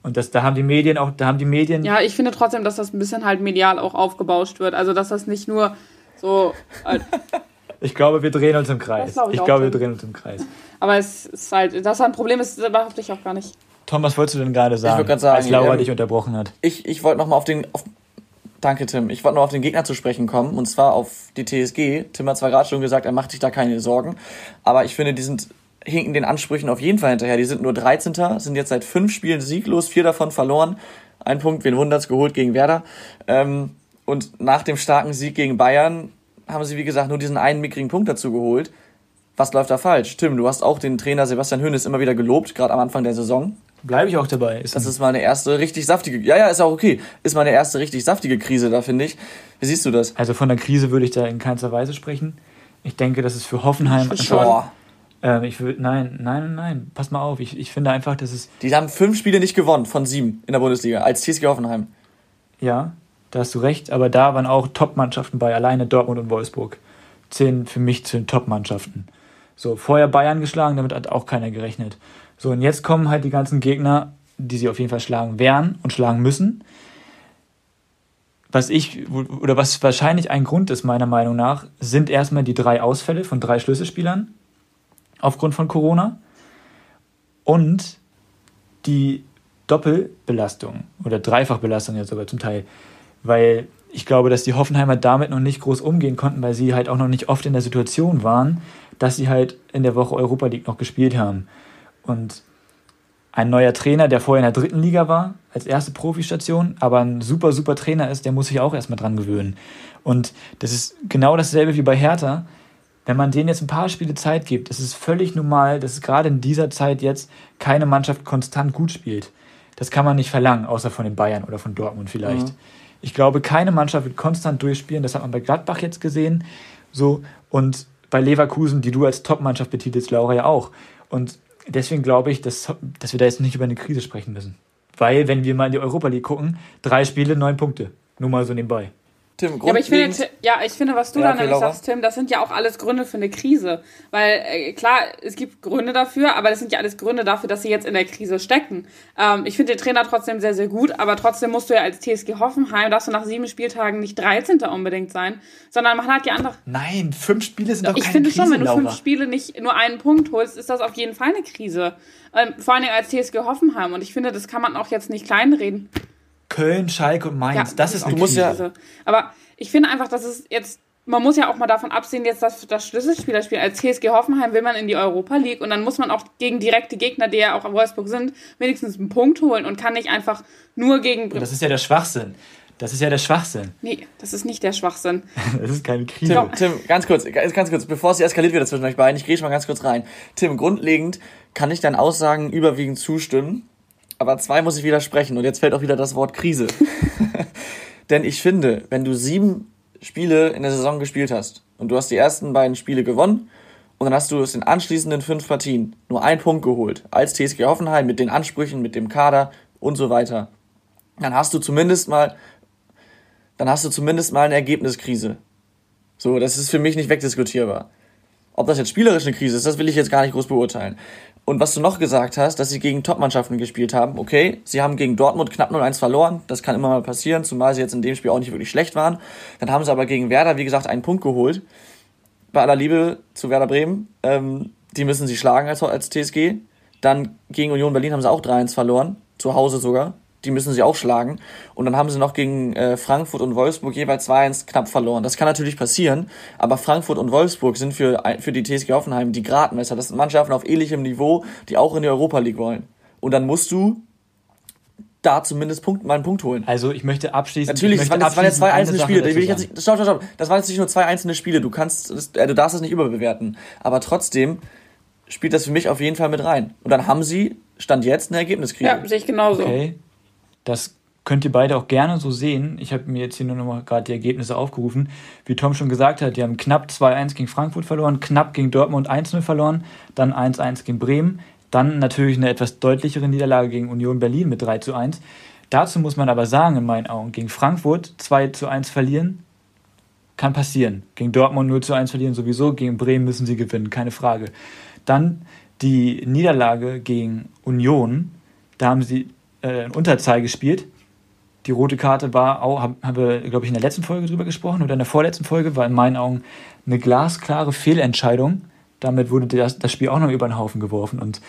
Und das, da haben die Medien auch, da haben die Medien. Ja, ich finde trotzdem, dass das ein bisschen halt medial auch aufgebauscht wird. Also, dass das nicht nur so. Halt Ich glaube, wir drehen uns im Kreis. Ich, ich glaube, wir drehen uns im Kreis. Aber es ist halt, dass ein Problem ist, behaupte ich auch gar nicht. Tom, was wolltest du denn gerade sagen, ich sagen als Laura ähm, dich unterbrochen hat? Ich, ich wollte nochmal auf den. Auf, danke, Tim. Ich wollte noch auf den Gegner zu sprechen kommen, und zwar auf die TSG. Tim hat zwar gerade schon gesagt, er macht sich da keine Sorgen, aber ich finde, die sind hinken den Ansprüchen auf jeden Fall hinterher. Die sind nur 13. sind jetzt seit fünf Spielen sieglos, vier davon verloren. Ein Punkt, wen wundert's, geholt gegen Werder. Ähm, und nach dem starken Sieg gegen Bayern haben sie, wie gesagt, nur diesen einen mickrigen Punkt dazu geholt. Was läuft da falsch? Tim, du hast auch den Trainer Sebastian Hönes immer wieder gelobt, gerade am Anfang der Saison. Bleibe ich auch dabei. Ist das ist mal eine erste richtig saftige, ja, ja, ist auch okay. Ist mal eine erste richtig saftige Krise da, finde ich. Wie siehst du das? Also von der Krise würde ich da in keinster Weise sprechen. Ich denke, das ist für Hoffenheim. Boah. Ähm, ich würde, nein, nein, nein, pass mal auf. Ich, ich finde einfach, dass es. Die haben fünf Spiele nicht gewonnen von sieben in der Bundesliga als TSG Hoffenheim. Ja, da hast du recht, aber da waren auch Top-Mannschaften bei, alleine Dortmund und Wolfsburg. Zehn für mich zu den Top-Mannschaften. So, vorher Bayern geschlagen, damit hat auch keiner gerechnet. So, und jetzt kommen halt die ganzen Gegner, die sie auf jeden Fall schlagen werden und schlagen müssen. Was ich, oder was wahrscheinlich ein Grund ist, meiner Meinung nach, sind erstmal die drei Ausfälle von drei Schlüsselspielern aufgrund von Corona und die Doppelbelastung oder Dreifachbelastung jetzt sogar zum Teil weil ich glaube, dass die Hoffenheimer damit noch nicht groß umgehen konnten, weil sie halt auch noch nicht oft in der Situation waren, dass sie halt in der Woche Europa League noch gespielt haben. Und ein neuer Trainer, der vorher in der dritten Liga war, als erste Profistation, aber ein super, super Trainer ist, der muss sich auch erstmal dran gewöhnen. Und das ist genau dasselbe wie bei Hertha. Wenn man denen jetzt ein paar Spiele Zeit gibt, ist es völlig normal, dass gerade in dieser Zeit jetzt keine Mannschaft konstant gut spielt. Das kann man nicht verlangen, außer von den Bayern oder von Dortmund vielleicht. Mhm. Ich glaube, keine Mannschaft wird konstant durchspielen. Das hat man bei Gladbach jetzt gesehen. So, und bei Leverkusen, die du als Top-Mannschaft betitelst, Laura ja auch. Und deswegen glaube ich, dass, dass wir da jetzt nicht über eine Krise sprechen müssen. Weil, wenn wir mal in die Europa League gucken, drei Spiele, neun Punkte. Nur mal so nebenbei. Tim, ja, aber ich finde, ja, ich finde, was du ja, da nämlich Laura. sagst, Tim, das sind ja auch alles Gründe für eine Krise. Weil äh, klar, es gibt Gründe dafür, aber das sind ja alles Gründe dafür, dass sie jetzt in der Krise stecken. Ähm, ich finde den Trainer trotzdem sehr, sehr gut, aber trotzdem musst du ja als TSG Hoffenheim, darfst du nach sieben Spieltagen nicht 13. unbedingt sein, sondern man hat ja andere. Nein, fünf Spiele sind doch keine Krise, Ich finde schon, wenn du fünf Spiele nicht nur einen Punkt holst, ist das auf jeden Fall eine Krise. Ähm, vor allen Dingen als TSG Hoffenheim. Und ich finde, das kann man auch jetzt nicht kleinreden. Köln, Schalke und Mainz, ja, das, ist eine Krise. Ja aber ich finde einfach, dass es jetzt, man muss ja auch mal davon absehen, jetzt das, das Schlüsselspielerspiel als TSG Hoffenheim will man in die Europa League und dann muss man auch gegen direkte Gegner, die ja auch in Wolfsburg sind, wenigstens einen Punkt holen und kann nicht einfach nur gegen. Und das ist ja der Schwachsinn. Das ist ja der Schwachsinn. Nee, das ist nicht der Schwachsinn. das ist keine Krise. Tim, Tim, ganz kurz, ganz kurz, bevor es eskaliert wird zwischen euch beiden, ich gehe schon mal ganz kurz rein. Tim, grundlegend kann ich deinen Aussagen überwiegend zustimmen, aber zwei muss ich widersprechen und jetzt fällt auch wieder das Wort Krise. Denn ich finde, wenn du sieben Spiele in der Saison gespielt hast und du hast die ersten beiden Spiele gewonnen und dann hast du aus den anschließenden fünf Partien nur einen Punkt geholt, als TSG Hoffenheim mit den Ansprüchen, mit dem Kader und so weiter, dann hast du zumindest mal, dann hast du zumindest mal eine Ergebniskrise. So, das ist für mich nicht wegdiskutierbar. Ob das jetzt spielerisch eine Krise ist, das will ich jetzt gar nicht groß beurteilen. Und was du noch gesagt hast, dass sie gegen Top-Mannschaften gespielt haben, okay, sie haben gegen Dortmund knapp 0-1 verloren, das kann immer mal passieren, zumal sie jetzt in dem Spiel auch nicht wirklich schlecht waren. Dann haben sie aber gegen Werder, wie gesagt, einen Punkt geholt. Bei aller Liebe zu Werder Bremen, ähm, die müssen sie schlagen als, als TSG. Dann gegen Union Berlin haben sie auch 3-1 verloren, zu Hause sogar die müssen sie auch schlagen. Und dann haben sie noch gegen äh, Frankfurt und Wolfsburg jeweils 2-1 knapp verloren. Das kann natürlich passieren, aber Frankfurt und Wolfsburg sind für, für die TSG Hoffenheim die Gradmesser. Das sind Mannschaften auf ähnlichem Niveau, die auch in die Europa League wollen. Und dann musst du da zumindest Punkt, mal einen Punkt holen. Also ich möchte abschließen. Natürlich, das waren, das waren jetzt zwei einzelne Spiele. Will ich jetzt nicht, stopp, stopp, stopp. Das waren jetzt nicht nur zwei einzelne Spiele. Du kannst, äh, du darfst das nicht überbewerten. Aber trotzdem spielt das für mich auf jeden Fall mit rein. Und dann haben sie Stand jetzt eine Ergebniskrise. Ja, sehe ich genauso. Okay. Das könnt ihr beide auch gerne so sehen. Ich habe mir jetzt hier nur noch mal gerade die Ergebnisse aufgerufen. Wie Tom schon gesagt hat, die haben knapp 2-1 gegen Frankfurt verloren, knapp gegen Dortmund 1-0 verloren, dann 1-1 gegen Bremen, dann natürlich eine etwas deutlichere Niederlage gegen Union Berlin mit 3-1. Dazu muss man aber sagen, in meinen Augen, gegen Frankfurt 2-1 verlieren, kann passieren. Gegen Dortmund 0-1 verlieren sowieso, gegen Bremen müssen sie gewinnen, keine Frage. Dann die Niederlage gegen Union, da haben sie äh, in Unterzahl gespielt. Die rote Karte war auch, haben wir, glaube ich, in der letzten Folge drüber gesprochen oder in der vorletzten Folge, war in meinen Augen eine glasklare Fehlentscheidung. Damit wurde das, das Spiel auch noch über den Haufen geworfen. Und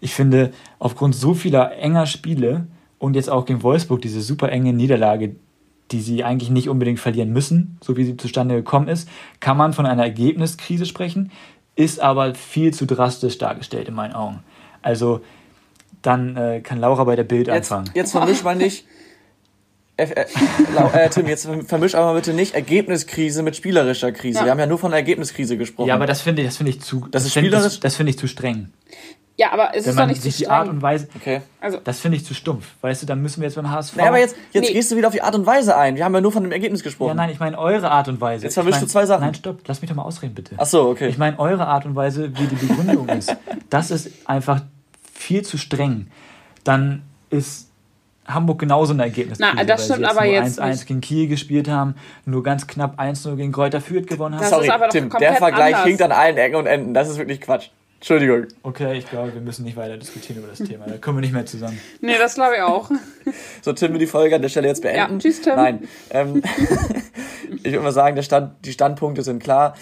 ich finde, aufgrund so vieler enger Spiele und jetzt auch gegen Wolfsburg diese super enge Niederlage, die sie eigentlich nicht unbedingt verlieren müssen, so wie sie zustande gekommen ist, kann man von einer Ergebniskrise sprechen, ist aber viel zu drastisch dargestellt in meinen Augen. Also dann äh, kann Laura bei der Bild jetzt, anfangen. Jetzt vermisch mal nicht. Äh, äh, äh, Tim, jetzt vermisch aber bitte nicht Ergebniskrise mit spielerischer Krise. Ja. Wir haben ja nur von Ergebniskrise gesprochen. Ja, aber das finde ich, das finde ich zu. Das, das ist spielerisch. Das, das finde ich zu streng. Ja, aber es Wenn ist doch nicht sich zu die Art und Weise. Okay. Also. Das finde ich zu stumpf. Weißt du, dann müssen wir jetzt beim HSV. Naja, aber jetzt, jetzt nee. gehst du wieder auf die Art und Weise ein. Wir haben ja nur von dem Ergebnis gesprochen. Ja, nein, ich meine eure Art und Weise. Jetzt vermischst ich mein, du zwei Sachen. Nein, stopp, lass mich doch mal ausreden, bitte. Ach so, okay. Ich meine eure Art und Weise, wie die Begründung ist. Das ist einfach viel zu streng dann ist Hamburg genauso ein Ergebnis. Na, gewesen, das stimmt aber jetzt. 1-1 gegen Kiel gespielt haben, nur ganz knapp 1-0 gegen Kräuter Fürth gewonnen haben. Das Sorry, Tim, der Vergleich anders. hinkt an allen Ecken und Enden. Das ist wirklich Quatsch. Entschuldigung. Okay, ich glaube, wir müssen nicht weiter diskutieren über das Thema. Da kommen wir nicht mehr zusammen. Nee, das glaube ich auch. So, Tim, wir die Folge an der Stelle jetzt beenden. Ja, tschüss, Tim. Nein. Ähm, ich würde mal sagen, der Stand, die Standpunkte sind klar.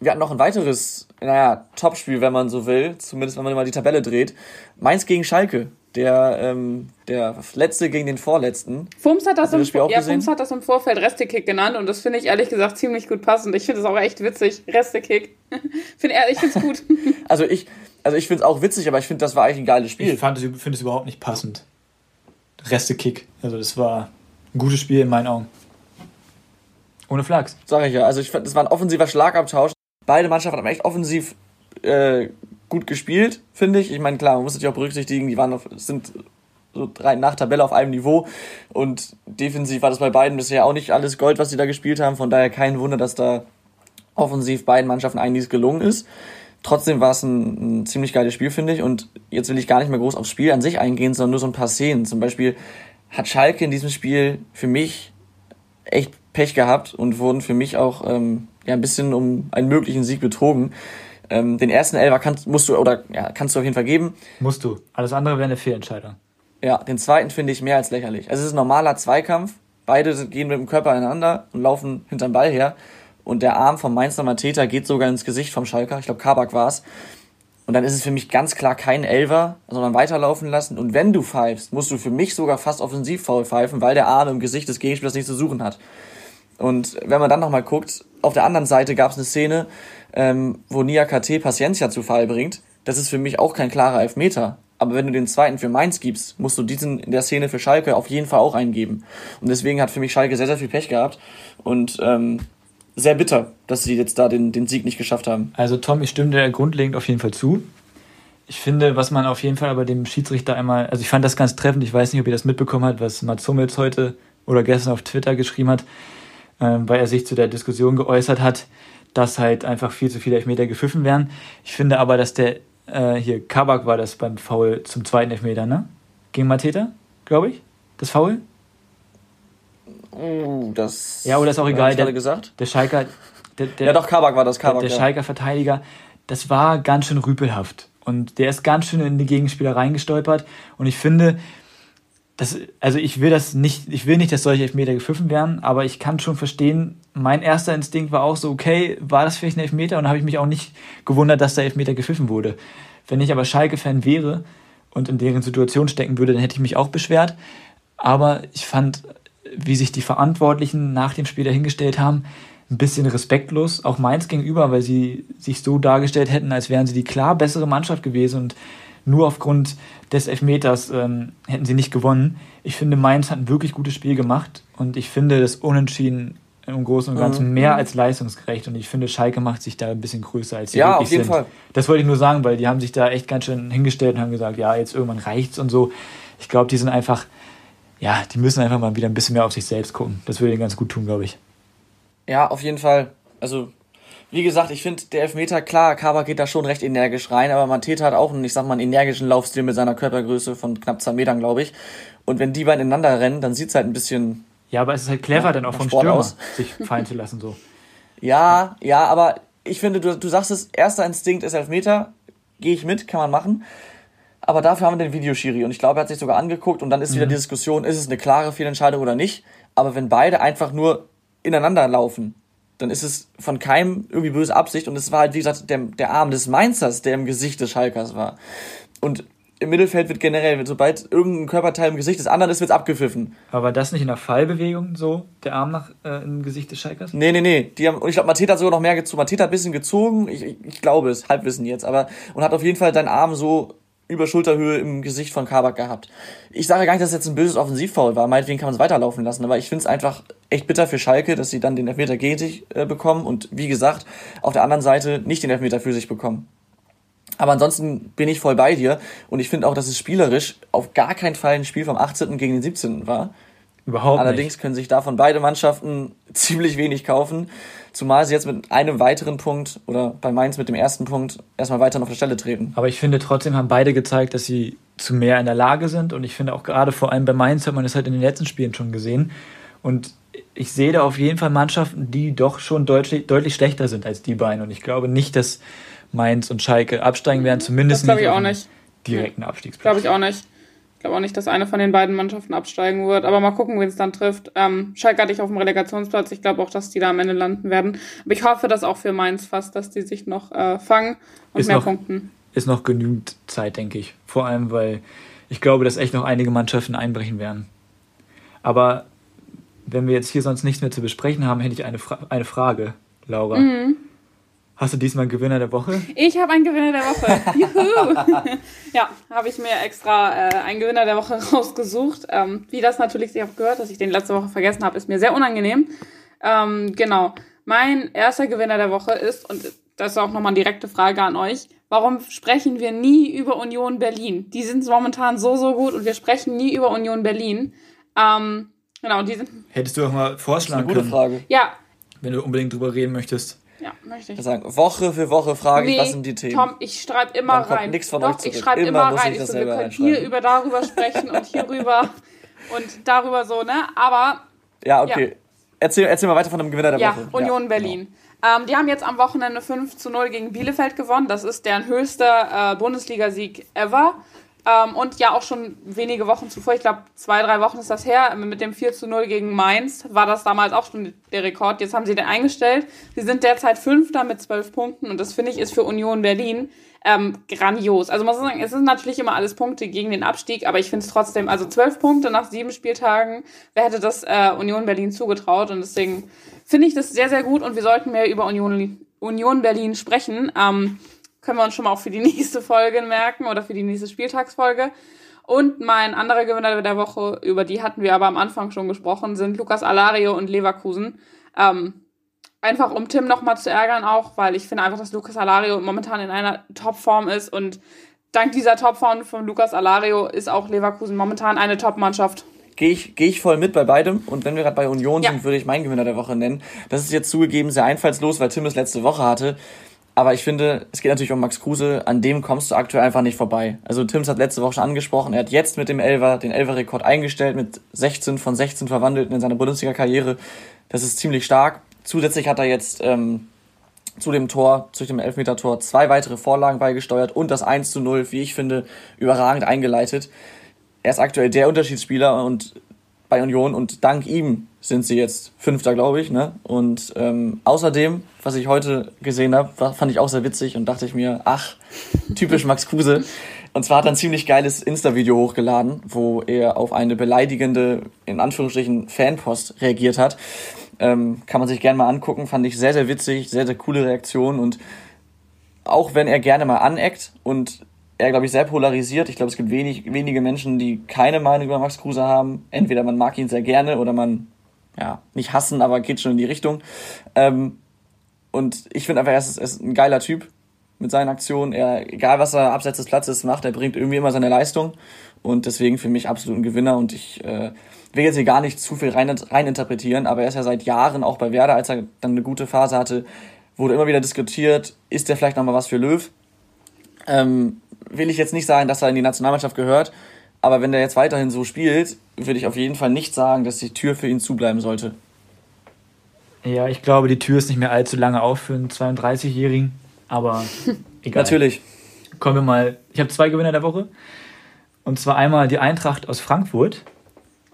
Wir hatten noch ein weiteres, naja, Topspiel, wenn man so will. Zumindest, wenn man mal die Tabelle dreht. Mainz gegen Schalke der, ähm, der letzte gegen den vorletzten. Fums hat das, im, ja, Fums hat das im Vorfeld Restekick genannt und das finde ich ehrlich gesagt ziemlich gut passend. Ich finde es auch echt witzig. Restekick. find, ich finde es gut. also ich, also ich finde es auch witzig, aber ich finde, das war eigentlich ein geiles Spiel. Ich finde es überhaupt nicht passend. Restekick. Also das war ein gutes Spiel in meinen Augen. Ohne Flachs. Sag ich ja. Also ich fand, das war ein offensiver Schlagabtausch. Beide Mannschaften haben echt offensiv äh, gut gespielt, finde ich. Ich meine, klar, man muss natürlich auch berücksichtigen, die waren auf, sind so rein nach Tabelle auf einem Niveau und defensiv war das bei beiden bisher auch nicht alles Gold, was sie da gespielt haben. Von daher kein Wunder, dass da offensiv beiden Mannschaften einiges gelungen ist. Trotzdem war es ein, ein ziemlich geiles Spiel, finde ich. Und jetzt will ich gar nicht mehr groß aufs Spiel an sich eingehen, sondern nur so ein paar Szenen. Zum Beispiel hat Schalke in diesem Spiel für mich echt Pech gehabt und wurden für mich auch ähm, ja, ein bisschen um einen möglichen Sieg betrogen. Ähm, den ersten Elfer kannst, musst du oder ja, kannst du auf jeden Fall geben. Musst du. Alles andere wäre eine Fehlentscheidung. Ja, den zweiten finde ich mehr als lächerlich. Also es ist ein normaler Zweikampf. Beide gehen mit dem Körper aneinander und laufen hinterm Ball her. Und der Arm vom Mainzer Mateta geht sogar ins Gesicht vom Schalker. Ich glaube, Kabak war's. Und dann ist es für mich ganz klar kein Elver, sondern weiterlaufen lassen. Und wenn du pfeifst, musst du für mich sogar fast offensiv faul pfeifen, weil der Arm im Gesicht des Gegenspielers nichts zu suchen hat. Und wenn man dann nochmal guckt, auf der anderen Seite gab es eine Szene, ähm, wo Nia KT Paciencia zu Fall bringt. Das ist für mich auch kein klarer Elfmeter. Aber wenn du den zweiten für Mainz gibst, musst du diesen in der Szene für Schalke auf jeden Fall auch eingeben. Und deswegen hat für mich Schalke sehr, sehr viel Pech gehabt. Und ähm, sehr bitter, dass sie jetzt da den, den Sieg nicht geschafft haben. Also Tom, ich stimme dir grundlegend auf jeden Fall zu. Ich finde, was man auf jeden Fall aber dem Schiedsrichter einmal, also ich fand das ganz treffend, ich weiß nicht, ob ihr das mitbekommen habt, was Mats Hummels heute oder gestern auf Twitter geschrieben hat, weil er sich zu der Diskussion geäußert hat, dass halt einfach viel zu viele Elfmeter gepfiffen werden. Ich finde aber, dass der, äh, hier, Kabak war das beim Foul zum zweiten Elfmeter, ne? Gegen Mateta, glaube ich, das Foul. Oh, das. Ja, oder ist auch egal. Der, gesagt? der Schalker. Der, der, ja, doch, Kabak war das, Kabak. Der, der ja. Schalker Verteidiger, das war ganz schön rüpelhaft. Und der ist ganz schön in die Gegenspieler reingestolpert. Und ich finde, das, also ich will das nicht, ich will nicht, dass solche Elfmeter gepfiffen werden, aber ich kann schon verstehen, mein erster Instinkt war auch so, okay, war das vielleicht ein Elfmeter? Und habe ich mich auch nicht gewundert, dass der Elfmeter gepfiffen wurde. Wenn ich aber Schalke-Fan wäre und in deren Situation stecken würde, dann hätte ich mich auch beschwert. Aber ich fand, wie sich die Verantwortlichen nach dem Spiel dahingestellt haben, ein bisschen respektlos, auch Mainz gegenüber, weil sie sich so dargestellt hätten, als wären sie die klar bessere Mannschaft gewesen und nur aufgrund des Elfmeters ähm, hätten sie nicht gewonnen. Ich finde, Mainz hat ein wirklich gutes Spiel gemacht und ich finde das Unentschieden im Großen und Ganzen mhm. mehr als leistungsgerecht und ich finde, Schalke macht sich da ein bisschen größer, als sie ja, wirklich auf jeden sind. Fall. Das wollte ich nur sagen, weil die haben sich da echt ganz schön hingestellt und haben gesagt, ja, jetzt irgendwann reicht's und so. Ich glaube, die sind einfach ja, die müssen einfach mal wieder ein bisschen mehr auf sich selbst gucken. Das würde ihnen ganz gut tun, glaube ich. Ja, auf jeden Fall. Also, wie gesagt, ich finde, der Elfmeter, klar, Kaba geht da schon recht energisch rein, aber Mateta hat auch einen, ich sag mal, einen energischen Laufstil mit seiner Körpergröße von knapp zwei Metern, glaube ich. Und wenn die beiden ineinander rennen, dann sieht es halt ein bisschen. Ja, aber es ist halt clever, ja, dann auch vom Sport Stürmer aus. sich fallen zu lassen, so. Ja, ja, aber ich finde, du, du sagst es, erster Instinkt ist Elfmeter, gehe ich mit, kann man machen. Aber dafür haben wir den Videoschiri und ich glaube, er hat sich sogar angeguckt und dann ist mhm. wieder die Diskussion, ist es eine klare Fehlentscheidung oder nicht. Aber wenn beide einfach nur ineinander laufen, dann ist es von keinem irgendwie böse Absicht und es war halt, wie gesagt, der, der Arm des Mainzers, der im Gesicht des Schalkers war. Und im Mittelfeld wird generell, sobald irgendein Körperteil im Gesicht des anderen ist, wird es abgepfiffen. Aber war das nicht in der Fallbewegung so, der Arm nach äh, im Gesicht des Schalkers? Nee, nee, nee. Die haben, und ich glaube, Mateta hat sogar noch mehr gezogen. Mateta hat ein bisschen gezogen, ich, ich, ich glaube es, Halbwissen jetzt, aber und hat auf jeden Fall deinen Arm so über Schulterhöhe im Gesicht von Kabak gehabt. Ich sage gar nicht, dass das jetzt ein böses Offensivfoul war, meinetwegen kann man es weiterlaufen lassen, aber ich finde es einfach echt bitter für Schalke, dass sie dann den Elfmeter gegen sich äh, bekommen und wie gesagt, auf der anderen Seite nicht den Elfmeter für sich bekommen. Aber ansonsten bin ich voll bei dir und ich finde auch, dass es spielerisch auf gar keinen Fall ein Spiel vom 18. gegen den 17. war. Überhaupt Allerdings nicht. können sich davon beide Mannschaften ziemlich wenig kaufen. Zumal sie jetzt mit einem weiteren Punkt oder bei Mainz mit dem ersten Punkt erstmal weiter auf der Stelle treten. Aber ich finde trotzdem haben beide gezeigt, dass sie zu mehr in der Lage sind. Und ich finde auch gerade vor allem bei Mainz hat man das halt in den letzten Spielen schon gesehen. Und ich sehe da auf jeden Fall Mannschaften, die doch schon deutlich, deutlich schlechter sind als die beiden. Und ich glaube nicht, dass Mainz und Schalke absteigen werden, zumindest das nicht, ich auch nicht direkten Abstiegsplatz. Glaube ich auch nicht glaube auch nicht, dass eine von den beiden Mannschaften absteigen wird. Aber mal gucken, wen es dann trifft. Ähm, Schalke hatte ich auf dem Relegationsplatz. Ich glaube auch, dass die da am Ende landen werden. Aber ich hoffe das auch für Mainz fast, dass die sich noch äh, fangen und ist mehr noch, punkten. Ist noch genügend Zeit, denke ich. Vor allem, weil ich glaube, dass echt noch einige Mannschaften einbrechen werden. Aber wenn wir jetzt hier sonst nichts mehr zu besprechen haben, hätte ich eine, Fra eine Frage, Laura. Mhm. Hast du diesmal einen Gewinner der Woche? Ich habe einen Gewinner der Woche. Juhu! ja, habe ich mir extra äh, einen Gewinner der Woche rausgesucht. Ähm, wie das natürlich sich auch gehört, dass ich den letzte Woche vergessen habe, ist mir sehr unangenehm. Ähm, genau. Mein erster Gewinner der Woche ist, und das ist auch nochmal eine direkte Frage an euch, warum sprechen wir nie über Union Berlin? Die sind momentan so, so gut und wir sprechen nie über Union Berlin. Ähm, genau, die sind. Hättest du auch mal vorschlagen können? Das ist eine gute Frage. Ja. Wenn du unbedingt drüber reden möchtest. Ja, möchte ich. Sagen, Woche für Woche frage ich, was sind die Themen? Tom, ich schreibe immer Dann rein. Nichts von Doch, euch zurück. ich schreibe immer, immer rein. Ich so, wir können hier über darüber sprechen und hierüber und darüber so, ne? Aber. Ja, okay. Ja. erzähl, erzähl mal weiter von dem Gewinner der ja, Woche. Union ja, Berlin. Genau. Ähm, die haben jetzt am Wochenende 5 zu 0 gegen Bielefeld gewonnen. Das ist deren höchster äh, Bundesligasieg ever. Ähm, und ja, auch schon wenige Wochen zuvor, ich glaube zwei, drei Wochen ist das her, mit dem 4 zu 0 gegen Mainz war das damals auch schon der Rekord. Jetzt haben sie den eingestellt. Sie sind derzeit Fünfter mit zwölf Punkten und das finde ich ist für Union Berlin ähm, grandios. Also muss sagen, es sind natürlich immer alles Punkte gegen den Abstieg, aber ich finde es trotzdem, also zwölf Punkte nach sieben Spieltagen, wer hätte das äh, Union Berlin zugetraut und deswegen finde ich das sehr, sehr gut und wir sollten mehr über Union, Union Berlin sprechen. Ähm, können wir uns schon mal auch für die nächste Folge merken oder für die nächste Spieltagsfolge. Und mein anderer Gewinner der Woche, über die hatten wir aber am Anfang schon gesprochen, sind Lukas Alario und Leverkusen. Ähm, einfach um Tim nochmal zu ärgern auch, weil ich finde einfach, dass Lukas Alario momentan in einer Topform ist und dank dieser Topform von Lukas Alario ist auch Leverkusen momentan eine Top-Mannschaft. Gehe ich, geh ich voll mit bei beidem. Und wenn wir gerade bei Union ja. sind, würde ich meinen Gewinner der Woche nennen. Das ist jetzt zugegeben sehr einfallslos, weil Tim es letzte Woche hatte. Aber ich finde, es geht natürlich um Max Kruse, an dem kommst du aktuell einfach nicht vorbei. Also Tims hat letzte Woche schon angesprochen, er hat jetzt mit dem Elver den Elver-Rekord eingestellt, mit 16 von 16 Verwandelten in seiner Bundesliga-Karriere. Das ist ziemlich stark. Zusätzlich hat er jetzt ähm, zu dem Tor, zu dem Elfmeter-Tor, zwei weitere Vorlagen beigesteuert und das 1 zu 0, wie ich finde, überragend eingeleitet. Er ist aktuell der Unterschiedsspieler und bei Union und dank ihm sind sie jetzt Fünfter, glaube ich. Ne? Und ähm, außerdem, was ich heute gesehen habe, fand ich auch sehr witzig und dachte ich mir, ach, typisch Max Kruse. Und zwar hat er ein ziemlich geiles Insta-Video hochgeladen, wo er auf eine beleidigende, in Anführungsstrichen, Fanpost reagiert hat. Ähm, kann man sich gerne mal angucken, fand ich sehr, sehr witzig, sehr, sehr coole Reaktion und auch wenn er gerne mal aneckt und er, glaube ich, sehr polarisiert. Ich glaube, es gibt wenig, wenige Menschen, die keine Meinung über Max Kruse haben. Entweder man mag ihn sehr gerne oder man, ja, nicht hassen, aber geht schon in die Richtung. Ähm, und ich finde einfach, er ist, er ist ein geiler Typ mit seinen Aktionen. Er, egal was er abseits des Platzes macht, er bringt irgendwie immer seine Leistung. Und deswegen für mich absolut ein Gewinner. Und ich äh, will jetzt hier gar nicht zu viel rein, rein interpretieren, aber er ist ja seit Jahren auch bei Werder, als er dann eine gute Phase hatte, wurde immer wieder diskutiert, ist der vielleicht nochmal was für Löw? Ähm, will ich jetzt nicht sagen, dass er in die Nationalmannschaft gehört, aber wenn der jetzt weiterhin so spielt, würde ich auf jeden Fall nicht sagen, dass die Tür für ihn zubleiben sollte. Ja, ich glaube, die Tür ist nicht mehr allzu lange auf für einen 32-Jährigen, aber egal. Natürlich. Kommen wir mal. Ich habe zwei Gewinner der Woche. Und zwar einmal die Eintracht aus Frankfurt,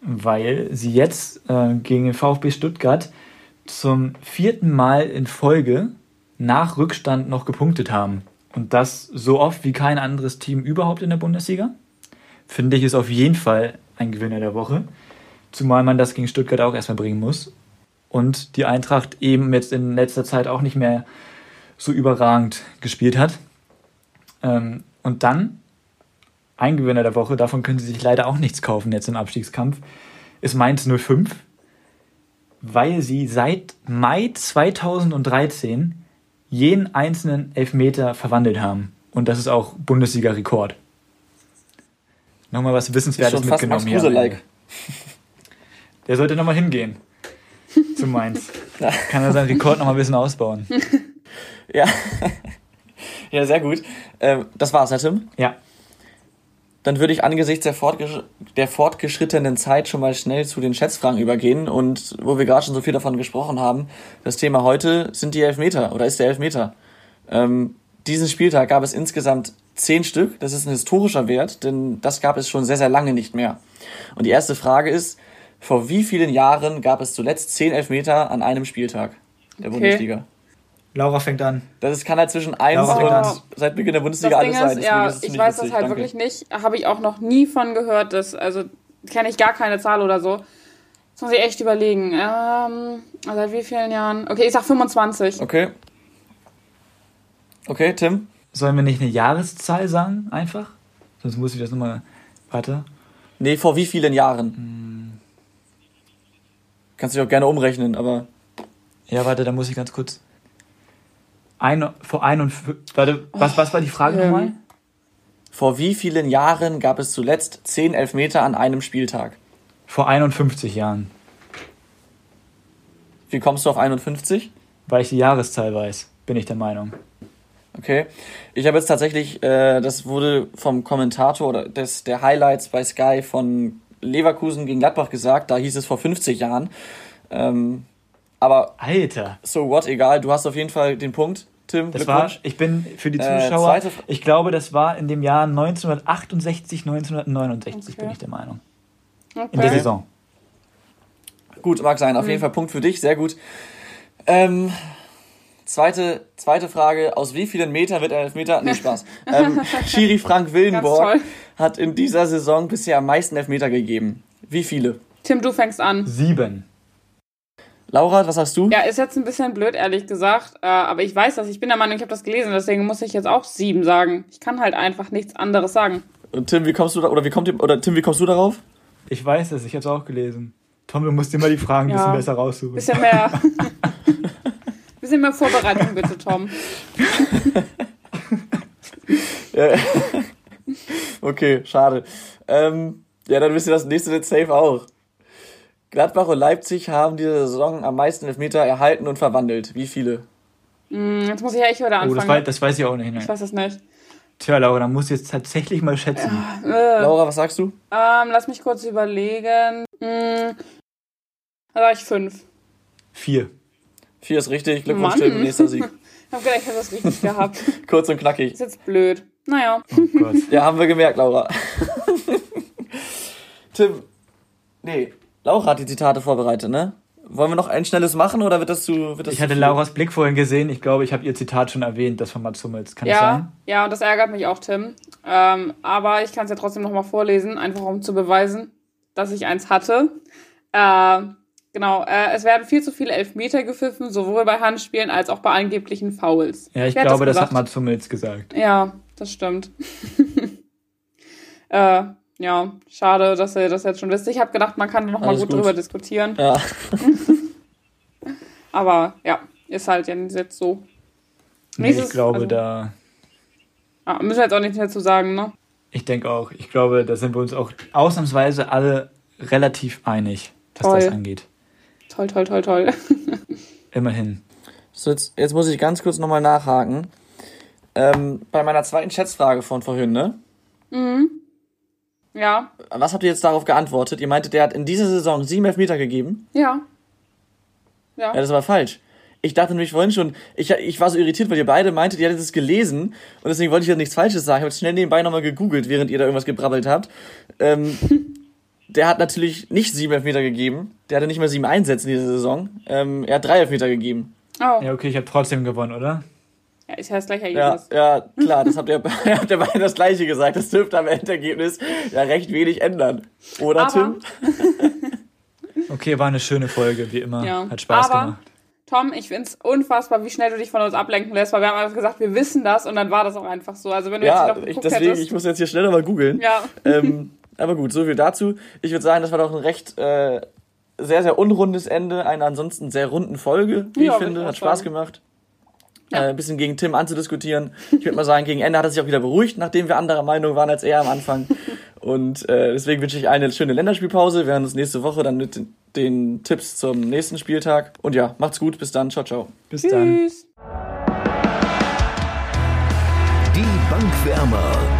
weil sie jetzt äh, gegen den VfB Stuttgart zum vierten Mal in Folge nach Rückstand noch gepunktet haben. Und das so oft wie kein anderes Team überhaupt in der Bundesliga. Finde ich ist auf jeden Fall ein Gewinner der Woche. Zumal man das gegen Stuttgart auch erstmal bringen muss. Und die Eintracht eben jetzt in letzter Zeit auch nicht mehr so überragend gespielt hat. Ähm, und dann ein Gewinner der Woche, davon können sie sich leider auch nichts kaufen jetzt im Abstiegskampf, ist Mainz 05, weil sie seit Mai 2013 jeden einzelnen Elfmeter verwandelt haben. Und das ist auch Bundesliga-Rekord. Nochmal was Wissenswertes mitgenommen hier. -like. Der sollte nochmal hingehen. Zu Mainz. Kann er seinen Rekord nochmal ein bisschen ausbauen. Ja. Ja, sehr gut. Ähm, das war's, Herr Tim? Ja. Dann würde ich angesichts der, fortgesch der fortgeschrittenen Zeit schon mal schnell zu den Schätzfragen übergehen. Und wo wir gerade schon so viel davon gesprochen haben, das Thema heute sind die Elfmeter oder ist der Elfmeter. Ähm, diesen Spieltag gab es insgesamt zehn Stück. Das ist ein historischer Wert, denn das gab es schon sehr, sehr lange nicht mehr. Und die erste Frage ist, vor wie vielen Jahren gab es zuletzt zehn Elfmeter an einem Spieltag der okay. Bundesliga? Laura fängt an. Das ist, kann halt zwischen 1 und seit Beginn der Bundesliga alles sein. Ist, ja, ich weiß witzig. das halt Danke. wirklich nicht. Habe ich auch noch nie von gehört. Dass, also kenne ich gar keine Zahl oder so. Das muss ich echt überlegen. Ähm, seit wie vielen Jahren? Okay, ich sag 25. Okay. Okay, Tim? Sollen wir nicht eine Jahreszahl sagen, einfach? Sonst muss ich das nochmal. Warte. Nee, vor wie vielen Jahren? Hm. Kannst du dich auch gerne umrechnen, aber. Ja, warte, da muss ich ganz kurz. Ein, vor 51. Warte, was, was war die Frage ähm, nochmal? Vor wie vielen Jahren gab es zuletzt 10 Elfmeter an einem Spieltag? Vor 51 Jahren. Wie kommst du auf 51? Weil ich die Jahreszahl weiß, bin ich der Meinung. Okay. Ich habe jetzt tatsächlich, äh, das wurde vom Kommentator oder des, der Highlights bei Sky von Leverkusen gegen Gladbach gesagt, da hieß es vor 50 Jahren. Ähm, Aber. Alter. So what, egal. Du hast auf jeden Fall den Punkt. Tim, das war, ich bin für die äh, Zuschauer, äh, ich glaube, das war in dem Jahr 1968, 1969, okay. bin ich der Meinung. Okay. In der Saison. Gut, mag sein. Auf mhm. jeden Fall Punkt für dich, sehr gut. Ähm, zweite, zweite Frage, aus wie vielen Metern wird ein Elfmeter? Nee, Spaß. ähm, Schiri Frank Willenborg hat in dieser Saison bisher am meisten Elfmeter gegeben. Wie viele? Tim, du fängst an. Sieben. Laura, was hast du? Ja, ist jetzt ein bisschen blöd, ehrlich gesagt. Äh, aber ich weiß das. Ich bin der Meinung, ich habe das gelesen. Deswegen muss ich jetzt auch sieben sagen. Ich kann halt einfach nichts anderes sagen. Und Tim, wie kommst du da, oder wie kommt oder Tim, wie kommst du darauf? Ich weiß es. Ich habe es auch gelesen. Tom, du musst immer die Fragen ein ja. bisschen besser raussuchen. Bisschen mehr. bisschen mehr Vorbereitung bitte, Tom. ja. Okay, schade. Ähm, ja, dann wisst ihr das nächste jetzt safe auch. Gladbach und Leipzig haben diese Saison am meisten Elfmeter erhalten und verwandelt. Wie viele? Mm, jetzt muss ich ja echt wieder anfangen. Oh, das, weiß, das weiß ich auch nicht. Ich weiß das nicht. Tja, Laura, dann muss ich jetzt tatsächlich mal schätzen. Äh, Laura, was sagst du? Ähm, lass mich kurz überlegen. Hm, da war ich fünf. Vier. Vier ist richtig. Glückwunsch, Tim, nächster Sieg. ich hab gedacht, ich habe das richtig gehabt. Kurz und knackig. Ist jetzt blöd. Naja. Oh Gott. ja, haben wir gemerkt, Laura. Tim, nee, Laura hat die Zitate vorbereitet, ne? Wollen wir noch ein schnelles machen oder wird das zu. Wird das ich hatte viel? Lauras Blick vorhin gesehen. Ich glaube, ich habe ihr Zitat schon erwähnt, das von Mats Hummels. Kann ja, das sein? Ja, und das ärgert mich auch, Tim. Ähm, aber ich kann es ja trotzdem nochmal vorlesen, einfach um zu beweisen, dass ich eins hatte. Äh, genau, äh, es werden viel zu viele Elfmeter gepfiffen, sowohl bei Handspielen als auch bei angeblichen Fouls. Ja, ich Wer glaube, das, das hat Mats Hummels gesagt. Ja, das stimmt. äh, ja, schade, dass ihr das jetzt schon wisst. Ich habe gedacht, man kann noch mal gut, gut, drüber diskutieren. Ja. Aber ja, ist halt jetzt so. Nee, ich glaube, also, da. Ah, müssen wir jetzt auch nichts mehr zu sagen, ne? Ich denke auch. Ich glaube, da sind wir uns auch ausnahmsweise alle relativ einig, was toll. das angeht. Toll, toll, toll, toll. Immerhin. So, jetzt, jetzt muss ich ganz kurz nochmal nachhaken. Ähm, bei meiner zweiten Schätzfrage von vorhin, ne? Mhm. Ja. Was habt ihr jetzt darauf geantwortet? Ihr meintet, der hat in dieser Saison sieben Elfmeter gegeben? Ja. Ja. Ja, das war falsch. Ich dachte nämlich vorhin schon, ich, ich war so irritiert, weil ihr beide meintet, ihr hättet es gelesen und deswegen wollte ich ja nichts Falsches sagen. Ich habe schnell nebenbei nochmal gegoogelt, während ihr da irgendwas gebrabbelt habt. Ähm, der hat natürlich nicht sieben Elfmeter gegeben. Der hatte nicht mal sieben Einsätze in dieser Saison. Ähm, er hat drei Elfmeter gegeben. Oh. Ja, okay, ich habe trotzdem gewonnen, oder? Ja, ist ja das gleiche Ergebnis. Ja, ja klar, das habt ihr, habt ihr beide das gleiche gesagt. Das dürfte am Endergebnis ja recht wenig ändern. Oder, aber, Tim? okay, war eine schöne Folge, wie immer. Ja, Hat Spaß aber, gemacht. Tom, ich finde es unfassbar, wie schnell du dich von uns ablenken lässt, weil wir haben einfach gesagt, wir wissen das und dann war das auch einfach so. Also wenn du ja, jetzt noch ich, deswegen, hättest, ich muss jetzt hier schneller mal googeln. Ja. Ähm, aber gut, so viel dazu. Ich würde sagen, das war doch ein recht äh, sehr, sehr unrundes Ende einer ansonsten sehr runden Folge, wie ja, ich finde. Hat Spaß sagen. gemacht ja. äh, ein bisschen gegen Tim anzudiskutieren. Ich würde mal sagen, gegen Ende hat er sich auch wieder beruhigt, nachdem wir anderer Meinung waren als er am Anfang. Und äh, deswegen wünsche ich eine schöne Länderspielpause. Wir hören uns nächste Woche dann mit den, den Tipps zum nächsten Spieltag. Und ja, macht's gut. Bis dann. Ciao, ciao. Bis Tschüss. dann. Die Bankwärmer.